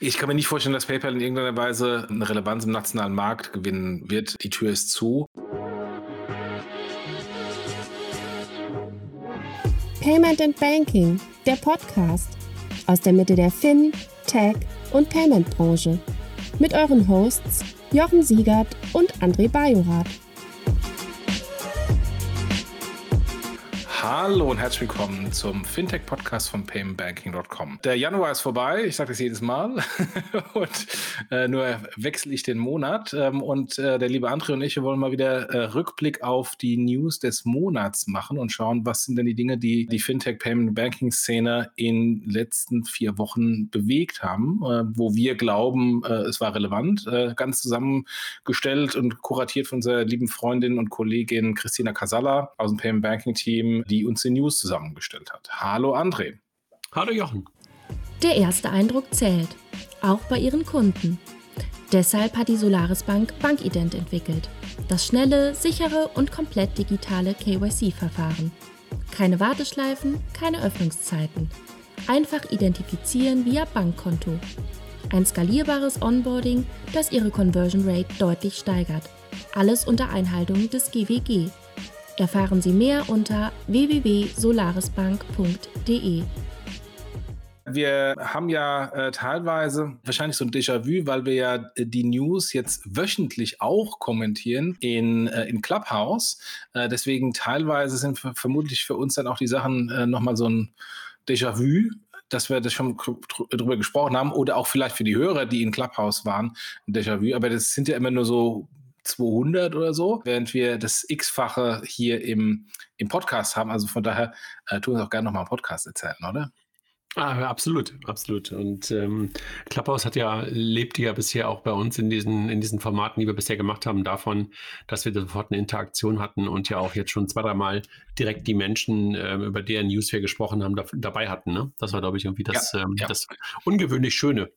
Ich kann mir nicht vorstellen, dass PayPal in irgendeiner Weise eine Relevanz im nationalen Markt gewinnen wird. Die Tür ist zu. Payment and Banking, der Podcast aus der Mitte der Fin, Tech und Payment Branche. Mit euren Hosts Jochen Siegert und André Bajorath. Hallo und herzlich willkommen zum Fintech-Podcast von paymentbanking.com. Der Januar ist vorbei, ich sage das jedes Mal, und äh, nur wechsle ich den Monat. Ähm, und äh, der liebe André und ich, wir wollen mal wieder äh, Rückblick auf die News des Monats machen und schauen, was sind denn die Dinge, die die Fintech-Payment-Banking-Szene in den letzten vier Wochen bewegt haben, äh, wo wir glauben, äh, es war relevant. Äh, ganz zusammengestellt und kuratiert von unserer lieben Freundin und Kollegin Christina Casalla aus dem Payment-Banking-Team, die uns die News zusammengestellt hat. Hallo André. Hallo Jochen. Der erste Eindruck zählt, auch bei ihren Kunden. Deshalb hat die Solaris Bank Bankident entwickelt. Das schnelle, sichere und komplett digitale KYC-Verfahren. Keine Warteschleifen, keine Öffnungszeiten. Einfach identifizieren via Bankkonto. Ein skalierbares Onboarding, das ihre Conversion Rate deutlich steigert. Alles unter Einhaltung des GWG, Erfahren Sie mehr unter www.solarisbank.de. Wir haben ja äh, teilweise wahrscheinlich so ein Déjà-vu, weil wir ja äh, die News jetzt wöchentlich auch kommentieren in, äh, in Clubhouse. Äh, deswegen teilweise sind vermutlich für uns dann auch die Sachen äh, nochmal so ein Déjà-vu, dass wir das schon drüber gesprochen haben oder auch vielleicht für die Hörer, die in Clubhouse waren, ein Déjà-vu. Aber das sind ja immer nur so 200 oder so, während wir das X-fache hier im, im Podcast haben. Also von daher äh, tun wir auch gerne nochmal einen Podcast erzählen, oder? Ah, absolut, absolut. Und ähm, Clubhouse hat ja, lebt ja bisher auch bei uns in diesen, in diesen Formaten, die wir bisher gemacht haben, davon, dass wir sofort eine Interaktion hatten und ja auch jetzt schon zwei, dreimal direkt die Menschen, ähm, über deren News wir gesprochen haben, da, dabei hatten. Ne? Das war, glaube ich, irgendwie das, ja, ähm, ja. das ungewöhnlich Schöne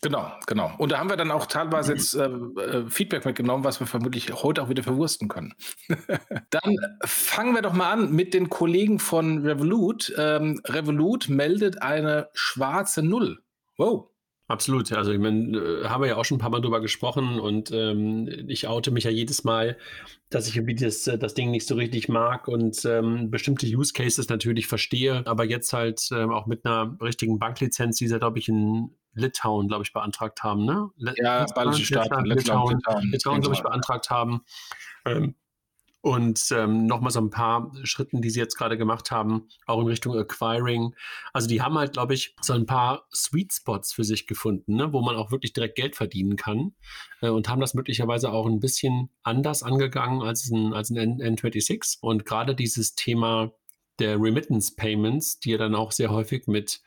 Genau, genau. Und da haben wir dann auch teilweise jetzt äh, äh, Feedback mitgenommen, was wir vermutlich heute auch wieder verwursten können. dann fangen wir doch mal an mit den Kollegen von Revolut. Ähm, Revolut meldet eine schwarze Null. Wow. Absolut. Also ich meine, äh, haben wir ja auch schon ein paar Mal drüber gesprochen und ähm, ich oute mich ja jedes Mal, dass ich irgendwie das, äh, das Ding nicht so richtig mag und ähm, bestimmte Use Cases natürlich verstehe, aber jetzt halt ähm, auch mit einer richtigen Banklizenz, die sie, glaube ich, in Litauen, glaube ich, beantragt haben, ne? ja, baltische Staaten, Litauen, Litauen, Litauen glaube ich, beantragt haben. Ähm, und ähm, nochmal so ein paar Schritten, die sie jetzt gerade gemacht haben, auch in Richtung Acquiring. Also die haben halt, glaube ich, so ein paar Sweet Spots für sich gefunden, ne, wo man auch wirklich direkt Geld verdienen kann äh, und haben das möglicherweise auch ein bisschen anders angegangen als ein, als ein N26. Und gerade dieses Thema der Remittance Payments, die ja dann auch sehr häufig mit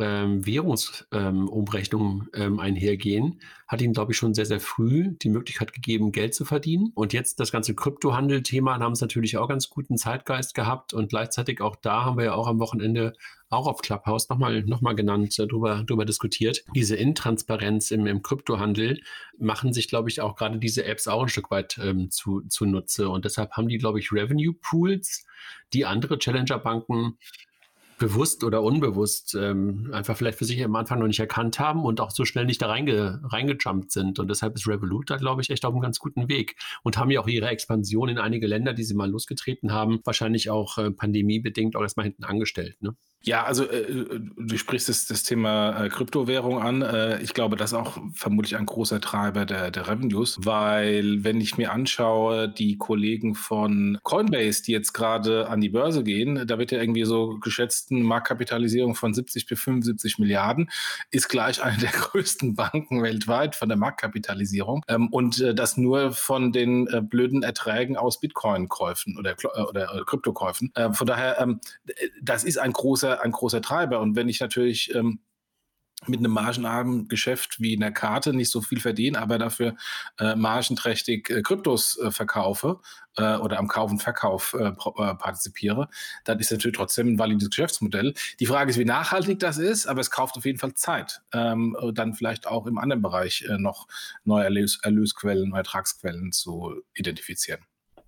ähm, Währungsumrechnungen ähm, ähm, einhergehen, hat ihnen, glaube ich, schon sehr, sehr früh die Möglichkeit gegeben, Geld zu verdienen. Und jetzt das ganze Kryptohandel-Thema haben es natürlich auch ganz guten Zeitgeist gehabt und gleichzeitig auch da haben wir ja auch am Wochenende auch auf Clubhouse nochmal noch mal genannt, äh, darüber, darüber diskutiert. Diese Intransparenz im, im Kryptohandel machen sich, glaube ich, auch gerade diese Apps auch ein Stück weit ähm, zu, zunutze. Und deshalb haben die, glaube ich, Revenue Pools, die andere Challenger-Banken bewusst oder unbewusst ähm, einfach vielleicht für sich am Anfang noch nicht erkannt haben und auch so schnell nicht da reinge, reingejumpt sind. Und deshalb ist Revolut da, glaube ich, echt auf einem ganz guten Weg und haben ja auch ihre Expansion in einige Länder, die sie mal losgetreten haben, wahrscheinlich auch äh, pandemiebedingt auch erstmal hinten angestellt. Ne? Ja, also äh, du sprichst das, das Thema äh, Kryptowährung an. Äh, ich glaube, das ist auch vermutlich ein großer Treiber der, der Revenues, weil wenn ich mir anschaue, die Kollegen von Coinbase, die jetzt gerade an die Börse gehen, da wird ja irgendwie so geschätzten Marktkapitalisierung von 70 bis 75 Milliarden, ist gleich eine der größten Banken weltweit von der Marktkapitalisierung ähm, und äh, das nur von den äh, blöden Erträgen aus Bitcoin-Käufen oder, äh, oder Kryptokäufen. von daher, ähm, das ist ein großer großer, ein großer Treiber. Und wenn ich natürlich ähm, mit einem margenarmen Geschäft wie einer Karte nicht so viel verdiene, aber dafür äh, margenträchtig äh, Kryptos äh, verkaufe äh, oder am Kauf und Verkauf äh, äh, partizipiere, dann ist natürlich trotzdem ein valides Geschäftsmodell. Die Frage ist, wie nachhaltig das ist, aber es kauft auf jeden Fall Zeit, ähm, dann vielleicht auch im anderen Bereich noch neue Erlös Erlösquellen, Ertragsquellen zu identifizieren.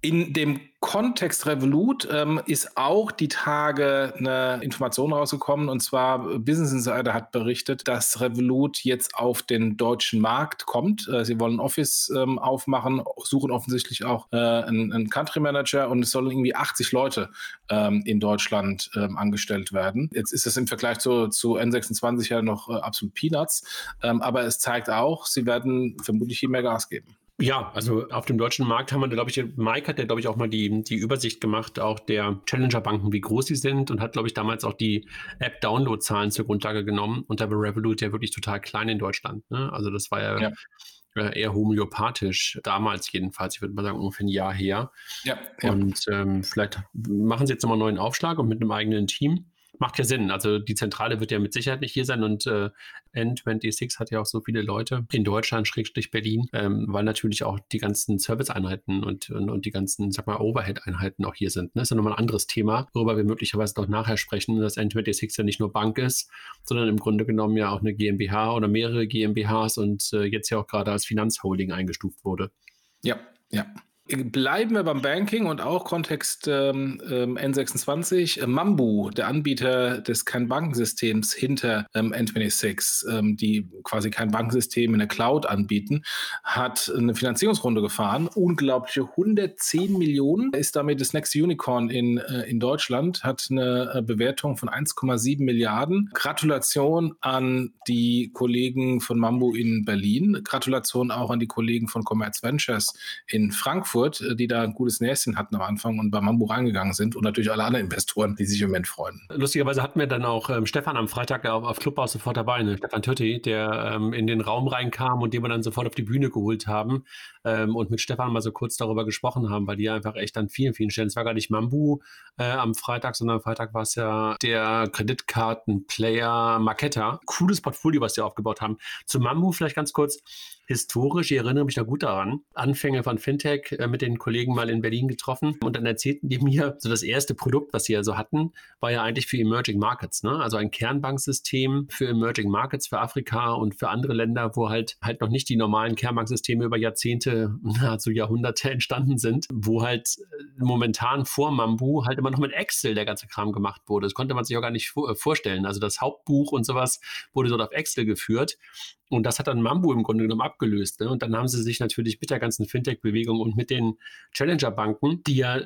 In dem Kontext Revolut ähm, ist auch die Tage eine Information rausgekommen und zwar Business Insider hat berichtet, dass Revolut jetzt auf den deutschen Markt kommt. Äh, sie wollen Office ähm, aufmachen, suchen offensichtlich auch äh, einen, einen, Country Manager und es sollen irgendwie 80 Leute ähm, in Deutschland ähm, angestellt werden. Jetzt ist das im Vergleich zu, zu N26 ja noch äh, absolut Peanuts, ähm, aber es zeigt auch, sie werden vermutlich viel mehr Gas geben. Ja, also auf dem deutschen Markt haben wir, glaube ich, Mike hat ja, glaube ich, auch mal die, die Übersicht gemacht, auch der Challenger-Banken, wie groß sie sind und hat, glaube ich, damals auch die App-Download-Zahlen zur Grundlage genommen. Und da war Revolut ja wirklich total klein in Deutschland. Ne? Also das war ja, ja. Äh, eher homöopathisch, damals jedenfalls, ich würde mal sagen, ungefähr ein Jahr her. Ja, ja. Und ähm, vielleicht machen sie jetzt nochmal einen neuen Aufschlag und mit einem eigenen Team macht ja Sinn. Also die Zentrale wird ja mit Sicherheit nicht hier sein und äh, N26 hat ja auch so viele Leute in Deutschland, Schrägstrich Berlin, ähm, weil natürlich auch die ganzen Service-Einheiten und, und, und, die ganzen, sag mal, Overhead-Einheiten auch hier sind. Ne? Das ist ja nochmal ein anderes Thema, worüber wir möglicherweise noch nachher sprechen, dass N26 ja nicht nur Bank ist, sondern im Grunde genommen ja auch eine GmbH oder mehrere GmbHs und äh, jetzt ja auch gerade als Finanzholding eingestuft wurde. Ja, ja. Bleiben wir beim Banking und auch Kontext ähm, ähm N26. Mambu, der Anbieter des Kein-Bankensystems hinter ähm, N26, ähm, die quasi kein Bankensystem in der Cloud anbieten, hat eine Finanzierungsrunde gefahren. Unglaubliche 110 Millionen, ist damit das Next Unicorn in, äh, in Deutschland, hat eine äh, Bewertung von 1,7 Milliarden. Gratulation an die Kollegen von Mambu in Berlin. Gratulation auch an die Kollegen von Commerz Ventures in Frankfurt. Frankfurt, äh, die da ein gutes Näschen hatten am Anfang und bei Mambo reingegangen sind und natürlich alle anderen Investoren, die sich im Moment freuen. Lustigerweise hatten wir dann auch ähm, Stefan am Freitag auf, auf Clubhouse sofort dabei, ne? Stefan Tötti, der ähm, in den Raum reinkam und den wir dann sofort auf die Bühne geholt haben ähm, und mit Stefan mal so kurz darüber gesprochen haben, weil die einfach echt an vielen, vielen Stellen, es war gar nicht Mambu äh, am Freitag, sondern am Freitag war es ja der Kreditkartenplayer Marketta. Cooles Portfolio, was die aufgebaut haben. Zu Mambu vielleicht ganz kurz historisch, ich erinnere mich da gut daran, Anfänge von Fintech äh, mit den Kollegen mal in Berlin getroffen und dann erzählten die mir, so das erste Produkt, was sie also hatten, war ja eigentlich für Emerging Markets, ne? also ein Kernbanksystem für Emerging Markets, für Afrika und für andere Länder, wo halt halt noch nicht die normalen Kernbanksysteme über Jahrzehnte, nahezu Jahrhunderte entstanden sind, wo halt äh, momentan vor Mambu halt immer noch mit Excel der ganze Kram gemacht wurde. Das konnte man sich auch gar nicht äh, vorstellen. Also das Hauptbuch und sowas wurde dort auf Excel geführt und das hat dann Mambu im Grunde genommen abgelöst. Ne? Und dann haben sie sich natürlich mit der ganzen Fintech-Bewegung und mit den Challenger-Banken, die ja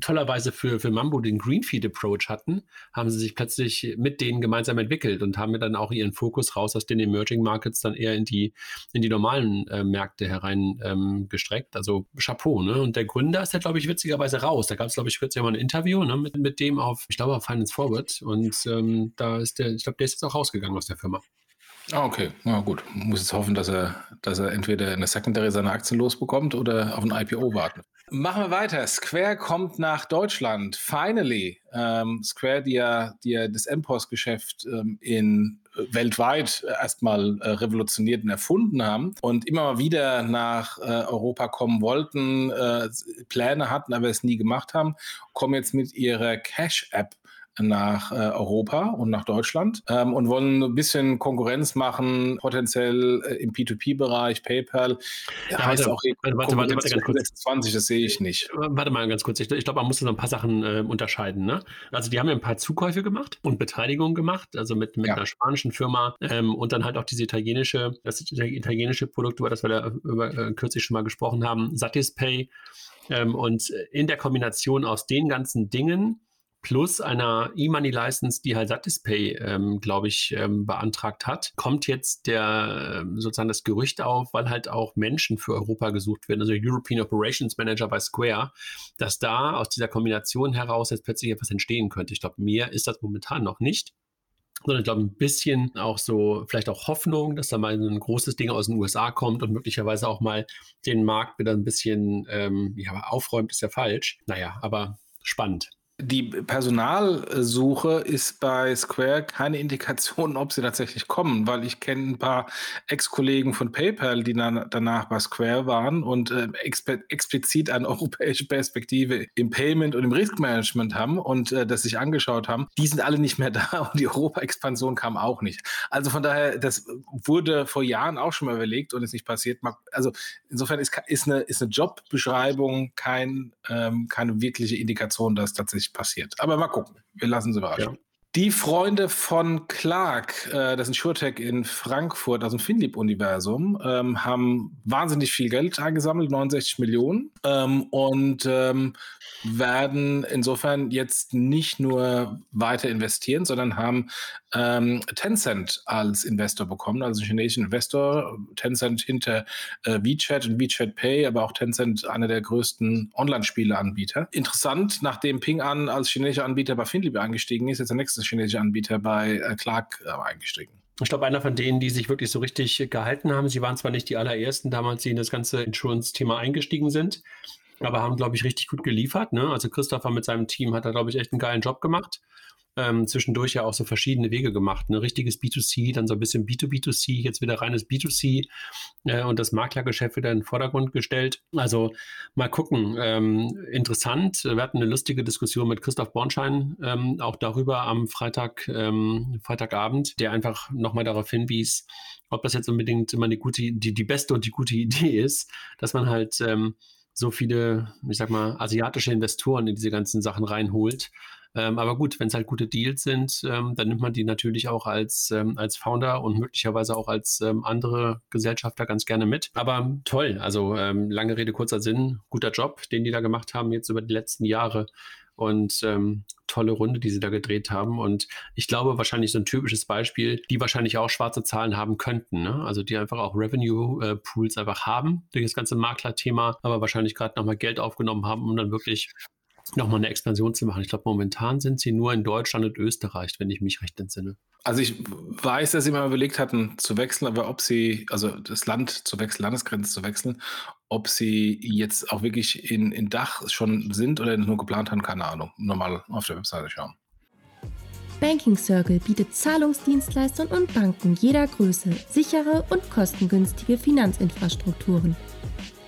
tollerweise für, für Mambu den Greenfield-Approach hatten, haben sie sich plötzlich mit denen gemeinsam entwickelt und haben dann auch ihren Fokus raus aus den Emerging Markets dann eher in die, in die normalen äh, Märkte herein ähm. Also Chapeau. Ne? Und der Gründer ist ja, glaube ich, witzigerweise raus. Da gab es, glaube ich, kürzlich mal ein Interview ne? mit, mit dem auf, ich glaube, auf Finance Forward. Und ähm, da ist der, ich glaube, der ist jetzt auch rausgegangen aus der Firma. Ah, okay. Na gut. Muss jetzt hoffen, dass er, dass er entweder in der Secondary seine Aktien losbekommt oder auf ein IPO warten. Machen wir weiter. Square kommt nach Deutschland. Finally. Ähm, Square, die ja, die ja das MPOS-Geschäft ähm, in äh, weltweit erstmal äh, revolutioniert und erfunden haben und immer mal wieder nach äh, Europa kommen wollten, äh, Pläne hatten, aber es nie gemacht haben, kommen jetzt mit ihrer Cash-App nach äh, Europa und nach Deutschland ähm, und wollen ein bisschen Konkurrenz machen, potenziell äh, im P2P-Bereich, PayPal. Ja, heißt warte, auch warte, warte, warte, ganz kurz. 20, das sehe ich nicht. Warte mal ganz kurz. Ich, ich glaube, man muss so ein paar Sachen äh, unterscheiden. Ne? Also die haben ja ein paar Zukäufe gemacht und Beteiligungen gemacht, also mit, mit ja. einer spanischen Firma ähm, und dann halt auch diese italienische, das italienische Produkt, über das wir da über, äh, kürzlich schon mal gesprochen haben, Satispay. Ähm, und in der Kombination aus den ganzen Dingen plus einer E-Money-License, die halt Satispay, ähm, glaube ich, ähm, beantragt hat, kommt jetzt der ähm, sozusagen das Gerücht auf, weil halt auch Menschen für Europa gesucht werden, also European Operations Manager bei Square, dass da aus dieser Kombination heraus jetzt plötzlich etwas entstehen könnte. Ich glaube, mehr ist das momentan noch nicht sondern ich glaube ein bisschen auch so, vielleicht auch Hoffnung, dass da mal ein großes Ding aus den USA kommt und möglicherweise auch mal den Markt wieder ein bisschen ähm, ja, aufräumt, ist ja falsch. Naja, aber spannend. Die Personalsuche ist bei Square keine Indikation, ob sie tatsächlich kommen, weil ich kenne ein paar Ex-Kollegen von PayPal, die danach bei Square waren und äh, explizit eine europäische Perspektive im Payment und im Riskmanagement haben und äh, das sich angeschaut haben. Die sind alle nicht mehr da und die Europa-Expansion kam auch nicht. Also von daher, das wurde vor Jahren auch schon mal überlegt und ist nicht passiert. Also insofern ist, ist, eine, ist eine Jobbeschreibung kein, ähm, keine wirkliche Indikation, dass tatsächlich passiert. Aber mal gucken. Wir lassen sie überraschen. Ja. Die Freunde von Clark, äh, das SureTech in Frankfurt aus dem Finlieb-Universum, ähm, haben wahnsinnig viel Geld eingesammelt, 69 Millionen, ähm, und ähm, werden insofern jetzt nicht nur weiter investieren, sondern haben ähm, Tencent als Investor bekommen, also einen chinesischen Investor. Tencent hinter äh, WeChat und WeChat Pay, aber auch Tencent einer der größten Online-Spiele-Anbieter. Interessant, nachdem Ping An als chinesischer Anbieter bei Finlieb eingestiegen ist, jetzt der nächste chinesische Anbieter bei äh, Clark äh, eingestiegen. Ich glaube, einer von denen, die sich wirklich so richtig gehalten haben, sie waren zwar nicht die allerersten damals, die in das ganze Insurance-Thema eingestiegen sind, aber haben, glaube ich, richtig gut geliefert. Ne? Also Christopher mit seinem Team hat da, glaube ich, echt einen geilen Job gemacht ähm, zwischendurch ja auch so verschiedene Wege gemacht. Ein ne? richtiges B2C, dann so ein bisschen B2B2C, jetzt wieder reines B2C äh, und das Maklergeschäft wieder in den Vordergrund gestellt. Also mal gucken. Ähm, interessant. Wir hatten eine lustige Diskussion mit Christoph Bornschein ähm, auch darüber am Freitag, ähm, Freitagabend, der einfach nochmal darauf hinwies, ob das jetzt unbedingt immer eine gute, die, die beste und die gute Idee ist, dass man halt ähm, so viele, ich sag mal, asiatische Investoren in diese ganzen Sachen reinholt. Ähm, aber gut, wenn es halt gute Deals sind, ähm, dann nimmt man die natürlich auch als, ähm, als Founder und möglicherweise auch als ähm, andere Gesellschafter ganz gerne mit. Aber toll, also ähm, lange Rede, kurzer Sinn, guter Job, den die da gemacht haben jetzt über die letzten Jahre. Und ähm, tolle Runde, die sie da gedreht haben. Und ich glaube, wahrscheinlich so ein typisches Beispiel, die wahrscheinlich auch schwarze Zahlen haben könnten. Ne? Also die einfach auch Revenue-Pools äh, einfach haben durch das ganze Makler-Thema, aber wahrscheinlich gerade nochmal Geld aufgenommen haben, um dann wirklich nochmal eine Expansion zu machen. Ich glaube, momentan sind sie nur in Deutschland und Österreich, wenn ich mich recht entsinne. Also ich weiß, dass sie mal überlegt hatten zu wechseln, aber ob sie, also das Land zu wechseln, Landesgrenze zu wechseln, ob sie jetzt auch wirklich in, in Dach schon sind oder nur geplant haben, keine Ahnung. Normal auf der Webseite schauen. Banking Circle bietet Zahlungsdienstleistern und Banken jeder Größe sichere und kostengünstige Finanzinfrastrukturen.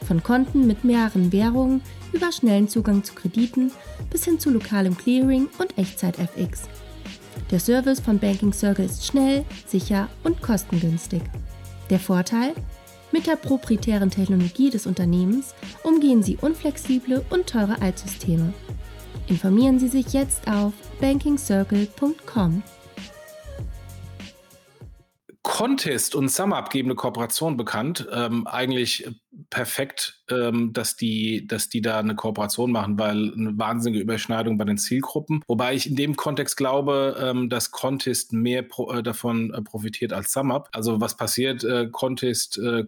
Von Konten mit mehreren Währungen über schnellen Zugang zu Krediten bis hin zu lokalem Clearing und Echtzeit-FX. Der Service von Banking Circle ist schnell, sicher und kostengünstig. Der Vorteil? Mit der proprietären Technologie des Unternehmens umgehen Sie unflexible und teure Altsysteme. Informieren Sie sich jetzt auf bankingcircle.com. Contest und SumUp geben eine Kooperation bekannt. Ähm, eigentlich perfekt, ähm, dass, die, dass die da eine Kooperation machen, weil eine wahnsinnige Überschneidung bei den Zielgruppen. Wobei ich in dem Kontext glaube, ähm, dass Contest mehr pro, äh, davon äh, profitiert als SumUp. Also was passiert? Äh, Contest äh,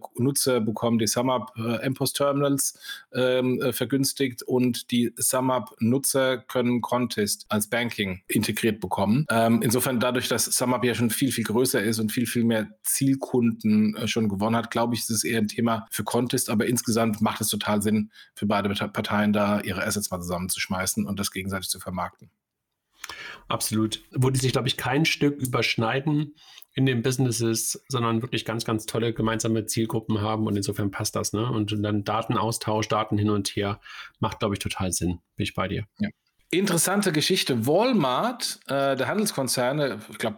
bekommen die SumUp äh, MPOS Terminals ähm, äh, vergünstigt und die SumUp Nutzer können Contest als Banking integriert bekommen. Ähm, insofern dadurch, dass SumUp ja schon viel, viel größer ist und viel, viel mehr Zielkunden äh, schon gewonnen hat, glaube ich, ist es eher ein Thema für Contest aber insgesamt macht es total Sinn für beide Parteien da ihre Assets mal zusammenzuschmeißen und das gegenseitig zu vermarkten. Absolut. Wo die sich, glaube ich, kein Stück überschneiden in den Businesses, sondern wirklich ganz, ganz tolle gemeinsame Zielgruppen haben und insofern passt das. Ne? Und dann Datenaustausch, Daten hin und her, macht, glaube ich, total Sinn. Bin ich bei dir. Ja. Interessante Geschichte. Walmart, äh, der Handelskonzern, ich glaube,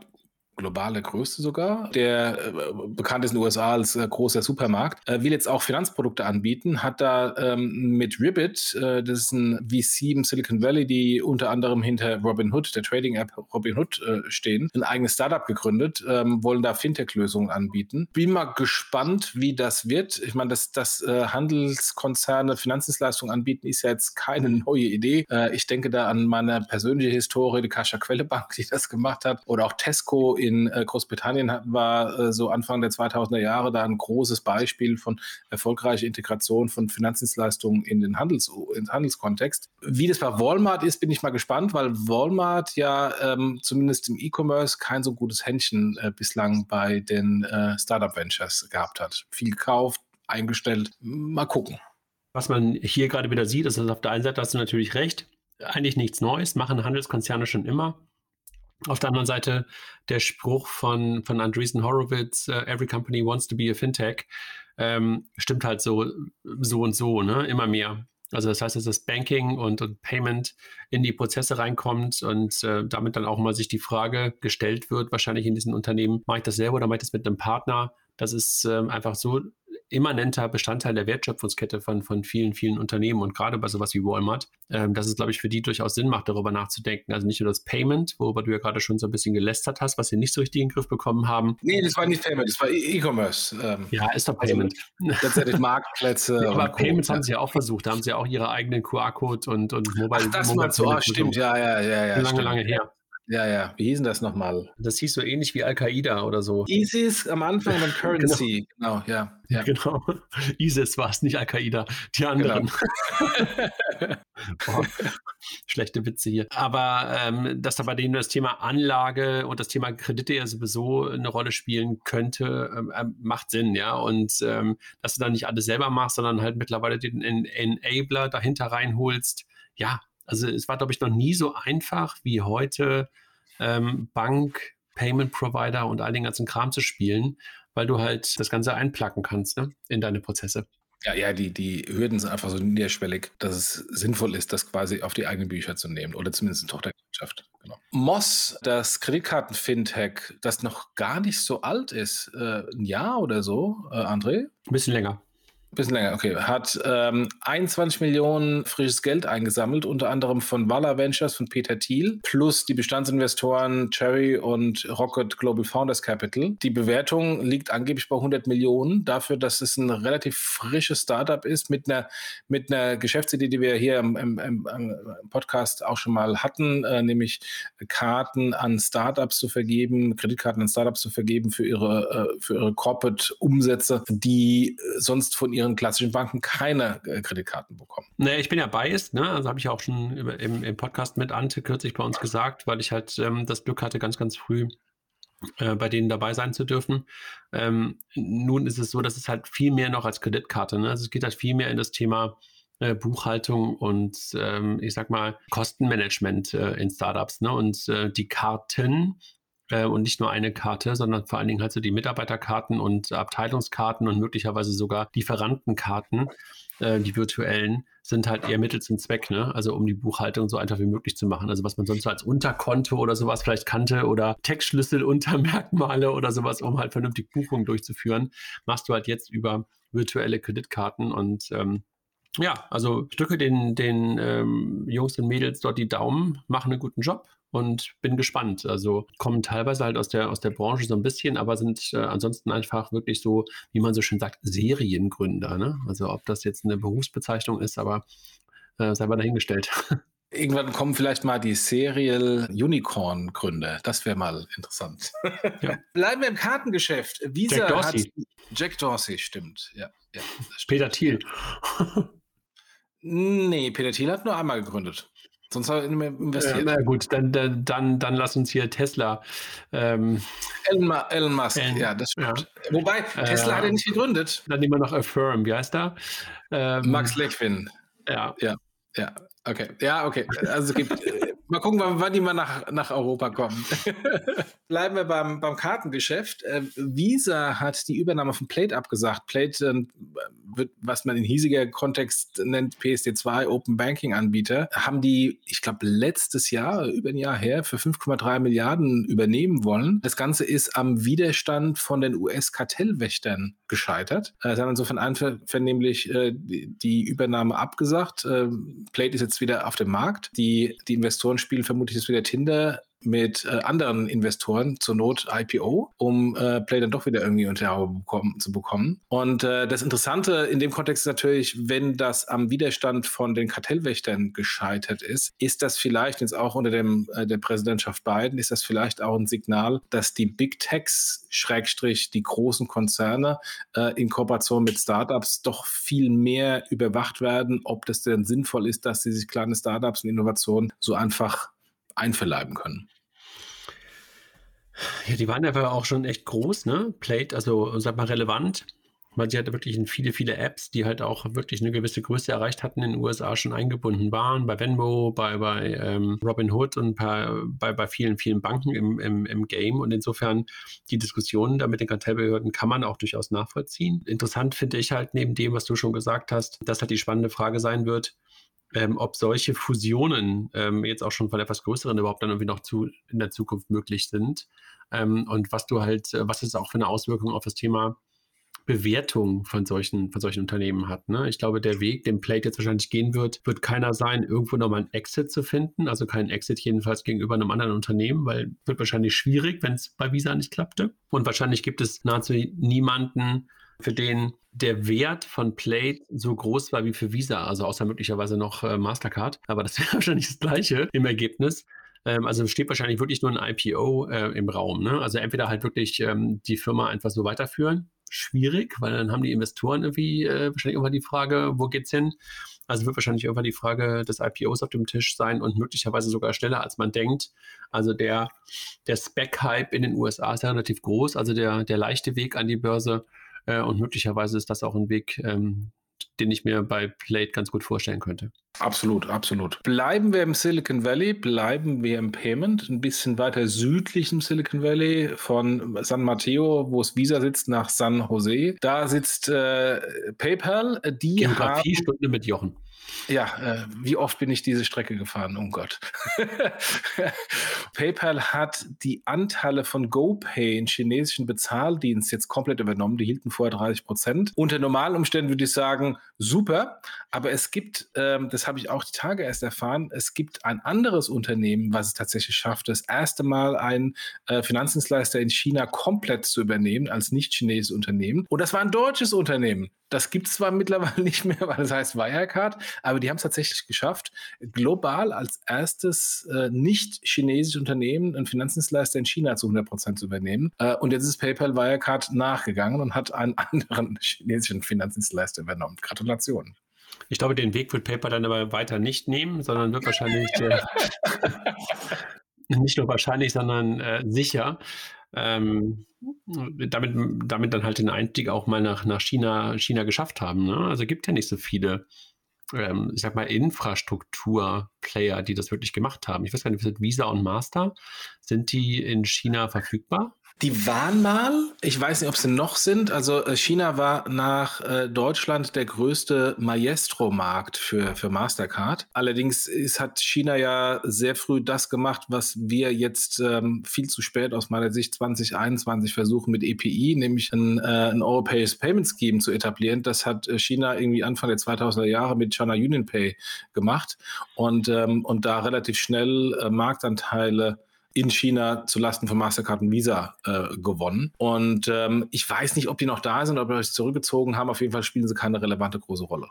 globale Größe sogar, der äh, bekannt ist in den USA als äh, großer Supermarkt, äh, will jetzt auch Finanzprodukte anbieten, hat da ähm, mit Ribbit, äh, das ist ein VC im Silicon Valley, die unter anderem hinter Robinhood, der Trading-App Robinhood äh, stehen, ein eigenes Startup gegründet, ähm, wollen da Fintech-Lösungen anbieten. Bin mal gespannt, wie das wird. Ich meine, dass, dass äh, Handelskonzerne Finanzdienstleistungen anbieten, ist ja jetzt keine neue Idee. ich denke da an meine persönliche Historie, die Kascha Quelle Bank, die das gemacht hat, oder auch Tesco in äh, Großbritannien war äh, so Anfang der 2000er Jahre da ein großes Beispiel von erfolgreicher Integration von Finanzdienstleistungen in den Handels, in Handelskontext. Wie das bei Walmart ist, bin ich mal gespannt, weil Walmart ja ähm, zumindest im E-Commerce kein so gutes Händchen äh, bislang bei den äh, Startup Ventures gehabt hat. Viel gekauft, eingestellt. Mal gucken. Was man hier gerade wieder sieht, ist, dass auf der einen Seite hast du natürlich recht, eigentlich nichts Neues, machen Handelskonzerne schon immer. Auf der anderen Seite der Spruch von, von Andreessen Horowitz, uh, every company wants to be a fintech, ähm, stimmt halt so, so und so, ne? immer mehr. Also das heißt, dass das Banking und, und Payment in die Prozesse reinkommt und äh, damit dann auch mal sich die Frage gestellt wird, wahrscheinlich in diesen Unternehmen, mache ich das selber oder mache ich das mit einem Partner? Das ist äh, einfach so immanenter Bestandteil der Wertschöpfungskette von, von vielen, vielen Unternehmen und gerade bei sowas wie Walmart, ähm, dass es, glaube ich, für die durchaus Sinn macht, darüber nachzudenken. Also nicht nur das Payment, worüber du ja gerade schon so ein bisschen gelästert hast, was sie nicht so richtig in den Griff bekommen haben. Nee, das war nicht Payment, das war e- E-Commerce. Ähm, ja, ist doch Payment. Also, letztendlich Marktplätze. ja, aber Payments haben sie ja auch versucht, da haben sie ja auch ihre eigenen QR-Code und, und Mobile. Ach, das Mobile so, ah, stimmt, ja, ja, ja. ja lange, stimmt. lange her. Ja, ja. Wie hießen das nochmal? Das hieß so ähnlich wie Al-Qaida oder so. ISIS am Anfang und Currency. genau. genau, ja. ja. Genau. ISIS war es, nicht Al-Qaida. Die anderen. Genau. Boah, schlechte Witze hier. Aber ähm, dass da bei denen das Thema Anlage und das Thema Kredite ja sowieso eine Rolle spielen könnte, ähm, ähm macht Sinn, ja. Und ähm, dass du dann nicht alles selber machst, sondern halt mittlerweile den Enabler dahinter reinholst. Ja, also es war, glaube ich, noch nie so einfach wie heute, ähm, Bank, Payment Provider und all den ganzen Kram zu spielen, weil du halt das Ganze einplacken kannst ne, in deine Prozesse. Ja, ja, die, die Hürden sind einfach so niederschwellig, dass es sinnvoll ist, das quasi auf die eigenen Bücher zu nehmen oder zumindest eine Tochtergesellschaft. Genau. Moss, das Kreditkarten-Fintech, das noch gar nicht so alt ist, äh, ein Jahr oder so, äh, André? Ein bisschen länger. Bisschen länger, okay. Hat ähm, 21 Millionen frisches Geld eingesammelt, unter anderem von Walla Ventures, von Peter Thiel, plus die Bestandsinvestoren Cherry und Rocket Global Founders Capital. Die Bewertung liegt angeblich bei 100 Millionen, dafür, dass es ein relativ frisches Startup ist, mit einer, mit einer Geschäftsidee, die wir hier im, im, im, Podcast auch schon mal hatten, äh, nämlich Karten an Startups zu vergeben, Kreditkarten an Startups zu vergeben für ihre, äh, für ihre Corporate-Umsätze, die sonst von ihren ihren klassischen Banken keine äh, Kreditkarten bekommen. Naja, ich bin ja biased, ne? Also habe ich auch schon im, im, Podcast mit Ante kürzlich bei uns gesagt, weil ich halt ähm, das Glück hatte, ganz, ganz früh äh, bei denen dabei sein zu dürfen. Ähm, nun ist es so, dass es halt viel mehr noch als Kreditkarte, ne? Also es geht halt viel mehr in das Thema äh, Buchhaltung und ähm, ich sag mal Kostenmanagement äh, in Startups. Ne? Und äh, die Karten äh, und nicht nur eine Karte, sondern vor allen Dingen halt so die Mitarbeiterkarten und Abteilungskarten und möglicherweise sogar Lieferantenkarten, äh, die virtuellen, sind halt eher Mittel zum Zweck, ne? Also um die Buchhaltung so einfach wie möglich zu machen. Also was man sonst so als Unterkonto oder sowas vielleicht kannte oder Textschlüssel unter Merkmale oder sowas, um halt vernünftig Buchungen durchzuführen, machst du halt jetzt über virtuelle Kreditkarten und ähm, ja, also drücke den, den ähm, Jungs und Mädels dort die Daumen, machen einen guten Job und bin gespannt. Also kommen teilweise halt aus der, aus der Branche so ein bisschen, aber sind äh, ansonsten einfach wirklich so, wie man so schön sagt, Seriengründer. Ne? Also ob das jetzt eine Berufsbezeichnung ist, aber äh, sei mal dahingestellt. Irgendwann kommen vielleicht mal die Serial Unicorn Gründer. Das wäre mal interessant. Ja. Bleiben wir im Kartengeschäft. Visa Jack Dorsey. Hat, Jack Dorsey, stimmt. Ja, ja Peter Thiel. nee, Peter Thiel hat nur einmal gegründet. Sonst hat er investiert. Ja, na gut, dann, dann, dann, dann lass uns hier Tesla. Ähm, Elon, Elon, Musk, Elon, ja, das stimmt. Ja. Wobei, Tesla äh, hat er nicht gegründet. Dann nehmen wir noch Affirm, wie heißt er? Ähm, Max Lechwin. Ja. Ja, ja. Okay, ja, okay. Also es gibt, äh, mal gucken, wann, die mal nach, nach Europa kommen. Bleiben wir beim, beim Kartengeschäft. Äh, Visa hat die Übernahme von Plate abgesagt. Plate äh, wird, was man in hiesiger Kontext nennt, PSD2 Open Banking Anbieter, haben die, ich glaube, letztes Jahr, über ein Jahr her, für 5,3 Milliarden übernehmen wollen. Das Ganze ist am Widerstand von den US-Kartellwächtern gescheitert. Äh, sie haben insofern einvernehmlich die, die Übernahme abgesagt. Äh, Plate ist jetzt jetzt wieder auf dem Markt. Die, die Investoren spielen vermutlich jetzt wieder Tinder mit äh, anderen Investoren, zur Not IPO, um äh, Play dann doch wieder irgendwie unter Haube bekommen, zu bekommen. Und äh, das Interessante in dem Kontext ist natürlich, wenn das am Widerstand von den Kartellwächtern gescheitert ist, ist das vielleicht jetzt auch unter dem, äh, der Präsidentschaft Biden, ist das vielleicht auch ein Signal, dass die Big Techs, Schrägstrich, die großen Konzerne äh, in Kooperation mit Startups doch viel mehr überwacht werden, ob das denn sinnvoll ist, dass sie sich kleine Startups und Innovationen so einfach einverleiben können. Ja, die waren aber auch schon echt groß, ne? Plate, also sag mal relevant. weil sie halt wirklich viele, viele Apps, die halt auch wirklich eine gewisse Größe erreicht hatten, in den USA schon eingebunden waren, bei Venmo, bei, bei ähm, Robinhood und bei, bei, bei vielen, vielen Banken im, im, im Game. Und insofern die Diskussionen da mit den Kartellbehörden kann man auch durchaus nachvollziehen. Interessant finde ich halt neben dem, was du schon gesagt hast, dass halt die spannende Frage sein wird, ähm, ob solche Fusionen ähm, jetzt auch schon von etwas größeren überhaupt dann irgendwie noch zu, in der Zukunft möglich sind. Ähm, und was du halt, äh, was es auch für eine Auswirkung auf das Thema Bewertung von solchen, von solchen Unternehmen hat. Ne? Ich glaube, der Weg, den Plate jetzt wahrscheinlich gehen wird, wird keiner sein, irgendwo nochmal einen Exit zu finden. Also keinen Exit jedenfalls gegenüber einem anderen Unternehmen, weil wird wahrscheinlich schwierig, wenn es bei Visa nicht klappte. Und wahrscheinlich gibt es nahezu niemanden, für den der Wert von Plate so groß war wie für Visa, also außer möglicherweise noch äh, Mastercard. Aber das wäre wahrscheinlich das Gleiche im Ergebnis. Ähm, also steht wahrscheinlich wirklich nur ein IPO äh, im Raum. Ne? Also entweder halt wirklich ähm, die Firma einfach so weiterführen schwierig, weil dann haben die Investoren irgendwie äh, wahrscheinlich irgendwann die Frage, wo geht's hin? Also wird wahrscheinlich irgendwann die Frage des IPOs auf dem Tisch sein und möglicherweise sogar schneller, als man denkt. Also der, der Spec-Hype in den USA ist ja relativ groß, also der, der leichte Weg an die Börse. Äh, und möglicherweise ist das auch ein Weg, ähm, den ich mir bei Plate ganz gut vorstellen könnte. Absolut, absolut. Bleiben wir im Silicon Valley, bleiben wir im Payment, ein bisschen weiter südlich im Silicon Valley von San Mateo, wo es Visa sitzt, nach San Jose. Da sitzt äh, PayPal. Die Geografiestunde mit Jochen. Ja, äh, wie oft bin ich diese Strecke gefahren? Oh Gott. PayPal hat die Anteile von GoPay, in chinesischen Bezahldienst, jetzt komplett übernommen. Die hielten vorher 30 Prozent. Unter normalen Umständen würde ich sagen, super. Aber es gibt, ähm, das habe ich auch die Tage erst erfahren, es gibt ein anderes Unternehmen, was es tatsächlich schafft, das erste Mal einen äh, Finanzdienstleister in China komplett zu übernehmen als nicht chinesisches Unternehmen. Und das war ein deutsches Unternehmen. Das gibt es zwar mittlerweile nicht mehr, weil es das heißt Wirecard, aber die haben es tatsächlich geschafft, global als erstes äh, nicht chinesisches Unternehmen einen Finanzdienstleister in China zu 100 Prozent zu übernehmen. Äh, und jetzt ist PayPal Wirecard nachgegangen und hat einen anderen chinesischen Finanzdienstleister übernommen. Gratulation. Ich glaube, den Weg wird PayPal dann aber weiter nicht nehmen, sondern wird wahrscheinlich äh, nicht nur wahrscheinlich, sondern äh, sicher ähm, damit, damit dann halt den Einstieg auch mal nach, nach China, China geschafft haben. Ne? Also gibt ja nicht so viele, ähm, ich sag mal, Infrastruktur-Player, die das wirklich gemacht haben. Ich weiß gar nicht, Visa und Master, sind die in China verfügbar? Die waren mal, ich weiß nicht, ob sie noch sind. Also äh, China war nach äh, Deutschland der größte Maestro-Markt für, für Mastercard. Allerdings ist, hat China ja sehr früh das gemacht, was wir jetzt ähm, viel zu spät aus meiner Sicht 2021 versuchen mit EPI, nämlich ein, äh, ein Europäisches Payment Scheme zu etablieren. Das hat äh, China irgendwie Anfang der 2000er Jahre mit China Union Pay gemacht und, ähm, und da relativ schnell äh, Marktanteile in China zulasten von Mastercard und Visa äh, gewonnen. Und ähm, ich weiß nicht, ob die noch da sind, oder ob sie zurückgezogen haben. Auf jeden Fall spielen sie keine relevante große Rolle.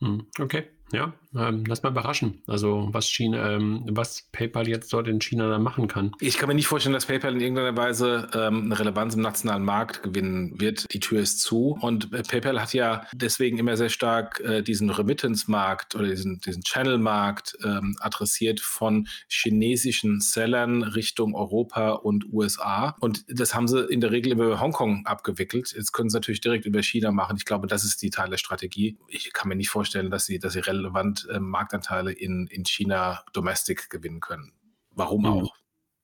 Hm, okay, ja, ähm, lass mal überraschen. Also was China, ähm, was PayPal jetzt dort in China dann machen kann. Ich kann mir nicht vorstellen, dass PayPal in irgendeiner Weise ähm, eine Relevanz im nationalen Markt gewinnen wird. Die Tür ist zu. Und äh, PayPal hat ja deswegen immer sehr stark äh, diesen Remittance-Markt oder diesen, diesen Channel-Markt ähm, adressiert von chinesischen Sellern Richtung Europa und USA. Und das haben sie in der Regel über Hongkong abgewickelt. Jetzt können sie natürlich direkt über China machen. Ich glaube, das ist die Teil der Strategie. Ich kann mir nicht vorstellen, dass sie, dass sie relevant äh, Marktanteile in, in China domestic gewinnen können. Warum mhm. auch?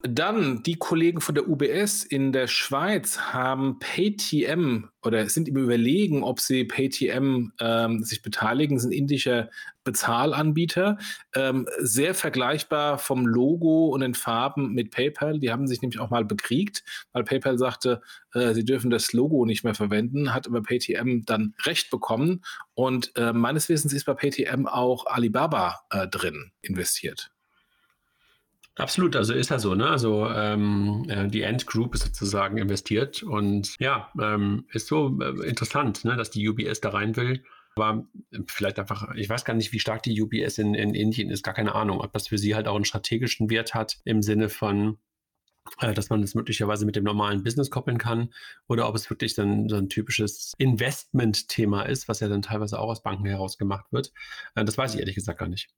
Dann die Kollegen von der UBS in der Schweiz haben PayTM oder sind im Überlegen, ob sie PayTM ähm, sich beteiligen, sind indischer Bezahlanbieter, ähm, sehr vergleichbar vom Logo und den Farben mit PayPal. Die haben sich nämlich auch mal bekriegt, weil PayPal sagte, äh, sie dürfen das Logo nicht mehr verwenden, hat aber PayTM dann Recht bekommen und äh, meines Wissens ist bei PayTM auch Alibaba äh, drin investiert. Absolut, also ist ja so, ne? Also ähm, äh, die End Group ist sozusagen investiert und ja, ähm, ist so äh, interessant, ne, dass die UBS da rein will. Aber vielleicht einfach, ich weiß gar nicht, wie stark die UBS in, in Indien ist, gar keine Ahnung, ob das für sie halt auch einen strategischen Wert hat im Sinne von, äh, dass man das möglicherweise mit dem normalen Business koppeln kann oder ob es wirklich dann so ein typisches Investment-Thema ist, was ja dann teilweise auch aus Banken heraus gemacht wird. Äh, das weiß ich ehrlich gesagt gar nicht.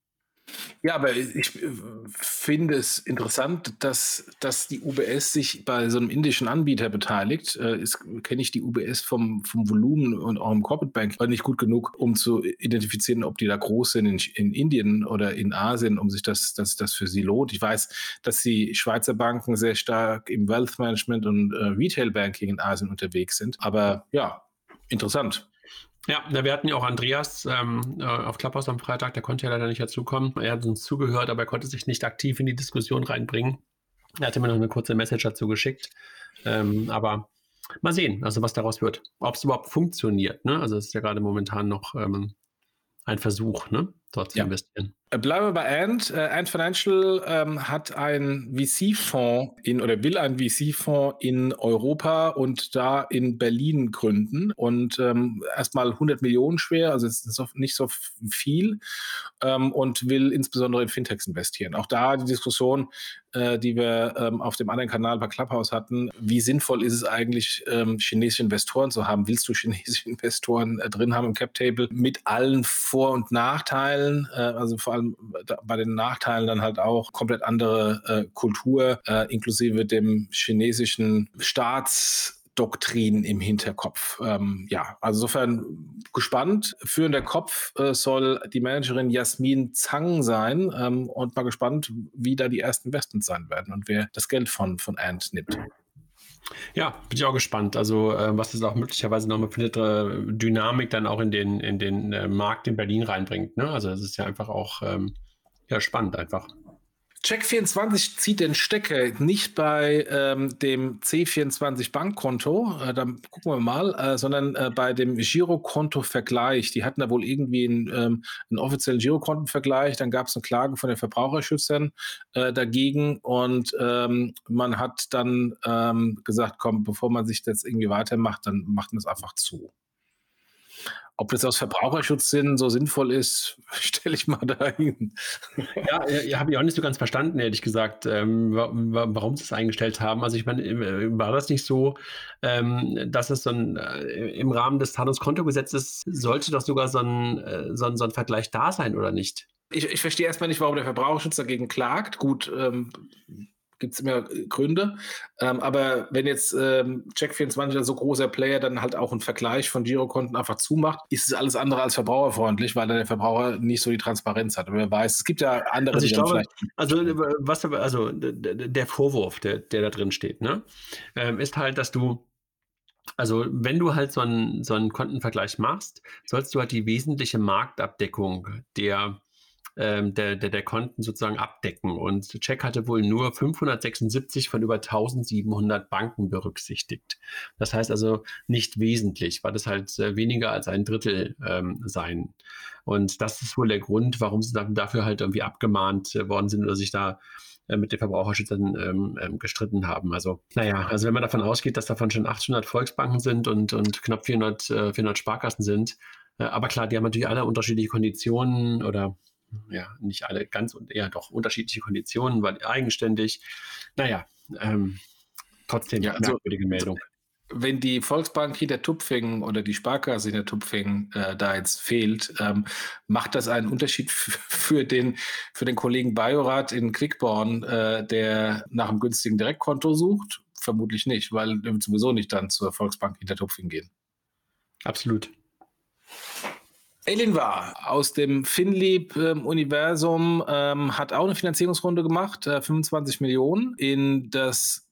Ja, aber ich äh, finde es interessant, dass, dass die UBS sich bei so einem indischen Anbieter beteiligt. Äh, Kenne ich die UBS vom, vom Volumen und auch im Corporate Bank nicht gut genug, um zu identifizieren, ob die da groß sind in, in Indien oder in Asien, um sich das, das, das für sie lohnt. Ich weiß, dass die Schweizer Banken sehr stark im Wealth Management und äh, Retail Banking in Asien unterwegs sind. Aber ja, interessant. Ja, wir hatten ja auch Andreas ähm, äh, auf Clubhouse am Freitag, der konnte ja leider nicht dazukommen. Er hat uns zugehört, aber er konnte sich nicht aktiv in die Diskussion reinbringen. Er hatte mir noch eine kurze Message dazu geschickt. Ähm, aber mal sehen, also was daraus wird. Ob es überhaupt funktioniert. Ne? Also es ist ja gerade momentan noch ähm, ein Versuch, ne? Dort zu ja. investieren. Äh, bleiben wir bei Ant. Äh, Ant Financial ähm, hat einen VC-Fonds in oder will einen VC-Fonds in Europa und da in Berlin gründen und ähm, erstmal 100 Millionen schwer, also es ist nicht so viel ähm, und will insbesondere in Fintechs investieren. Auch da die Diskussion, äh, die wir ähm, auf dem anderen Kanal bei Clubhouse hatten, wie sinnvoll ist es eigentlich, ähm, chinesische Investoren zu haben? Willst du chinesische Investoren äh, drin haben im Cap Table mit allen Vor- und Nachteilen? Äh, also vor allem bei den Nachteilen dann halt auch komplett andere äh, Kultur, äh, inklusive dem chinesischen Staats Doktrin im Hinterkopf. Ähm, ja, also insofern gespannt. Führender Kopf äh, soll die Managerin Jasmin Zhang sein ähm, und mal gespannt, wie da die ersten Investments sein werden und wer das Geld von, von Ant nimmt. Ja, bin ich auch gespannt. Also, äh, was es auch möglicherweise noch eine äh, Dynamik dann auch in den, in den äh, Markt in Berlin reinbringt. Ne? Also, das ist ja einfach auch ähm, ja, spannend einfach. Check24 zieht den Stecker nicht bei ähm, dem C24 Bankkonto, äh, da gucken wir mal, äh, sondern äh, bei dem Girokonto-Vergleich. Die hatten da wohl irgendwie einen, ähm, einen offiziellen Girokontenvergleich, dann gab es eine Klage von den Verbraucherschützern äh, dagegen und ähm, man hat dann ähm, gesagt, komm, bevor man sich das irgendwie weitermacht, dann macht man es einfach zu. Ob das aus Verbraucherschutzsinn so sinnvoll ist, stelle ich mal dahin. Ja, ja habe ich auch nicht so ganz verstanden, ehrlich gesagt, ähm, warum sie es eingestellt haben. Also ich meine, äh, war das nicht so, ähm, dass es so ein, äh, im Rahmen des Zahlungskontogesetzes sollte doch sogar so ein, äh, so ein, so ein Vergleich da sein, oder nicht? Ich, ich verstehe erstmal nicht, warum der Verbraucherschutz dagegen klagt. Gut, ähm, gibt es immer äh, Gründe. Ähm, aber wenn jetzt ähm, Check24 so großer Player dann halt auch einen Vergleich von Girokonten einfach zumacht, ist es alles andere als verbraucherfreundlich, weil dann der Verbraucher nicht so die Transparenz hat. Aber wer weiß, es gibt ja andere, also ich glaube, also was also der Vorwurf, der, der da drin steht, ne, ähm, ist halt, dass du also, wenn du halt so einen, so einen Kontenvergleich machst, sollst du halt die wesentliche Marktabdeckung der ähm, der, der, der Konten sozusagen abdecken. Und Check hatte wohl nur 576 von über 1700 Banken berücksichtigt. Das heißt also nicht wesentlich, weil das halt äh, weniger als ein Drittel ähm, sein. Und das ist wohl der Grund, warum sie dafür halt irgendwie abgemahnt äh, worden sind oder sich da äh, mit den Verbraucherschützern ähm, ähm, gestritten haben. Also, naja, also wenn man davon ausgeht, dass davon schon 800 Volksbanken sind und, und knapp 400, äh, 400 Sparkassen sind, äh, aber klar, die haben natürlich alle unterschiedliche Konditionen oder ja, nicht alle ganz und eher doch unterschiedliche Konditionen, weil eigenständig. Naja, ähm, trotzdem ja, also, merkwürdige Meldung. Wenn die Volksbank hier der Tupfing oder die Sparkasse in der Tupfing äh, da jetzt fehlt, ähm, macht das einen Unterschied für den, für den Kollegen Bajorat in Quickborn, äh, der nach einem günstigen Direktkonto sucht? Vermutlich nicht, weil er sowieso nicht dann zur Volksbank hinter Tupfing gehen. Absolut. Elin war aus dem FinLeap-Universum, ähm, hat auch eine Finanzierungsrunde gemacht, äh, 25 Millionen in das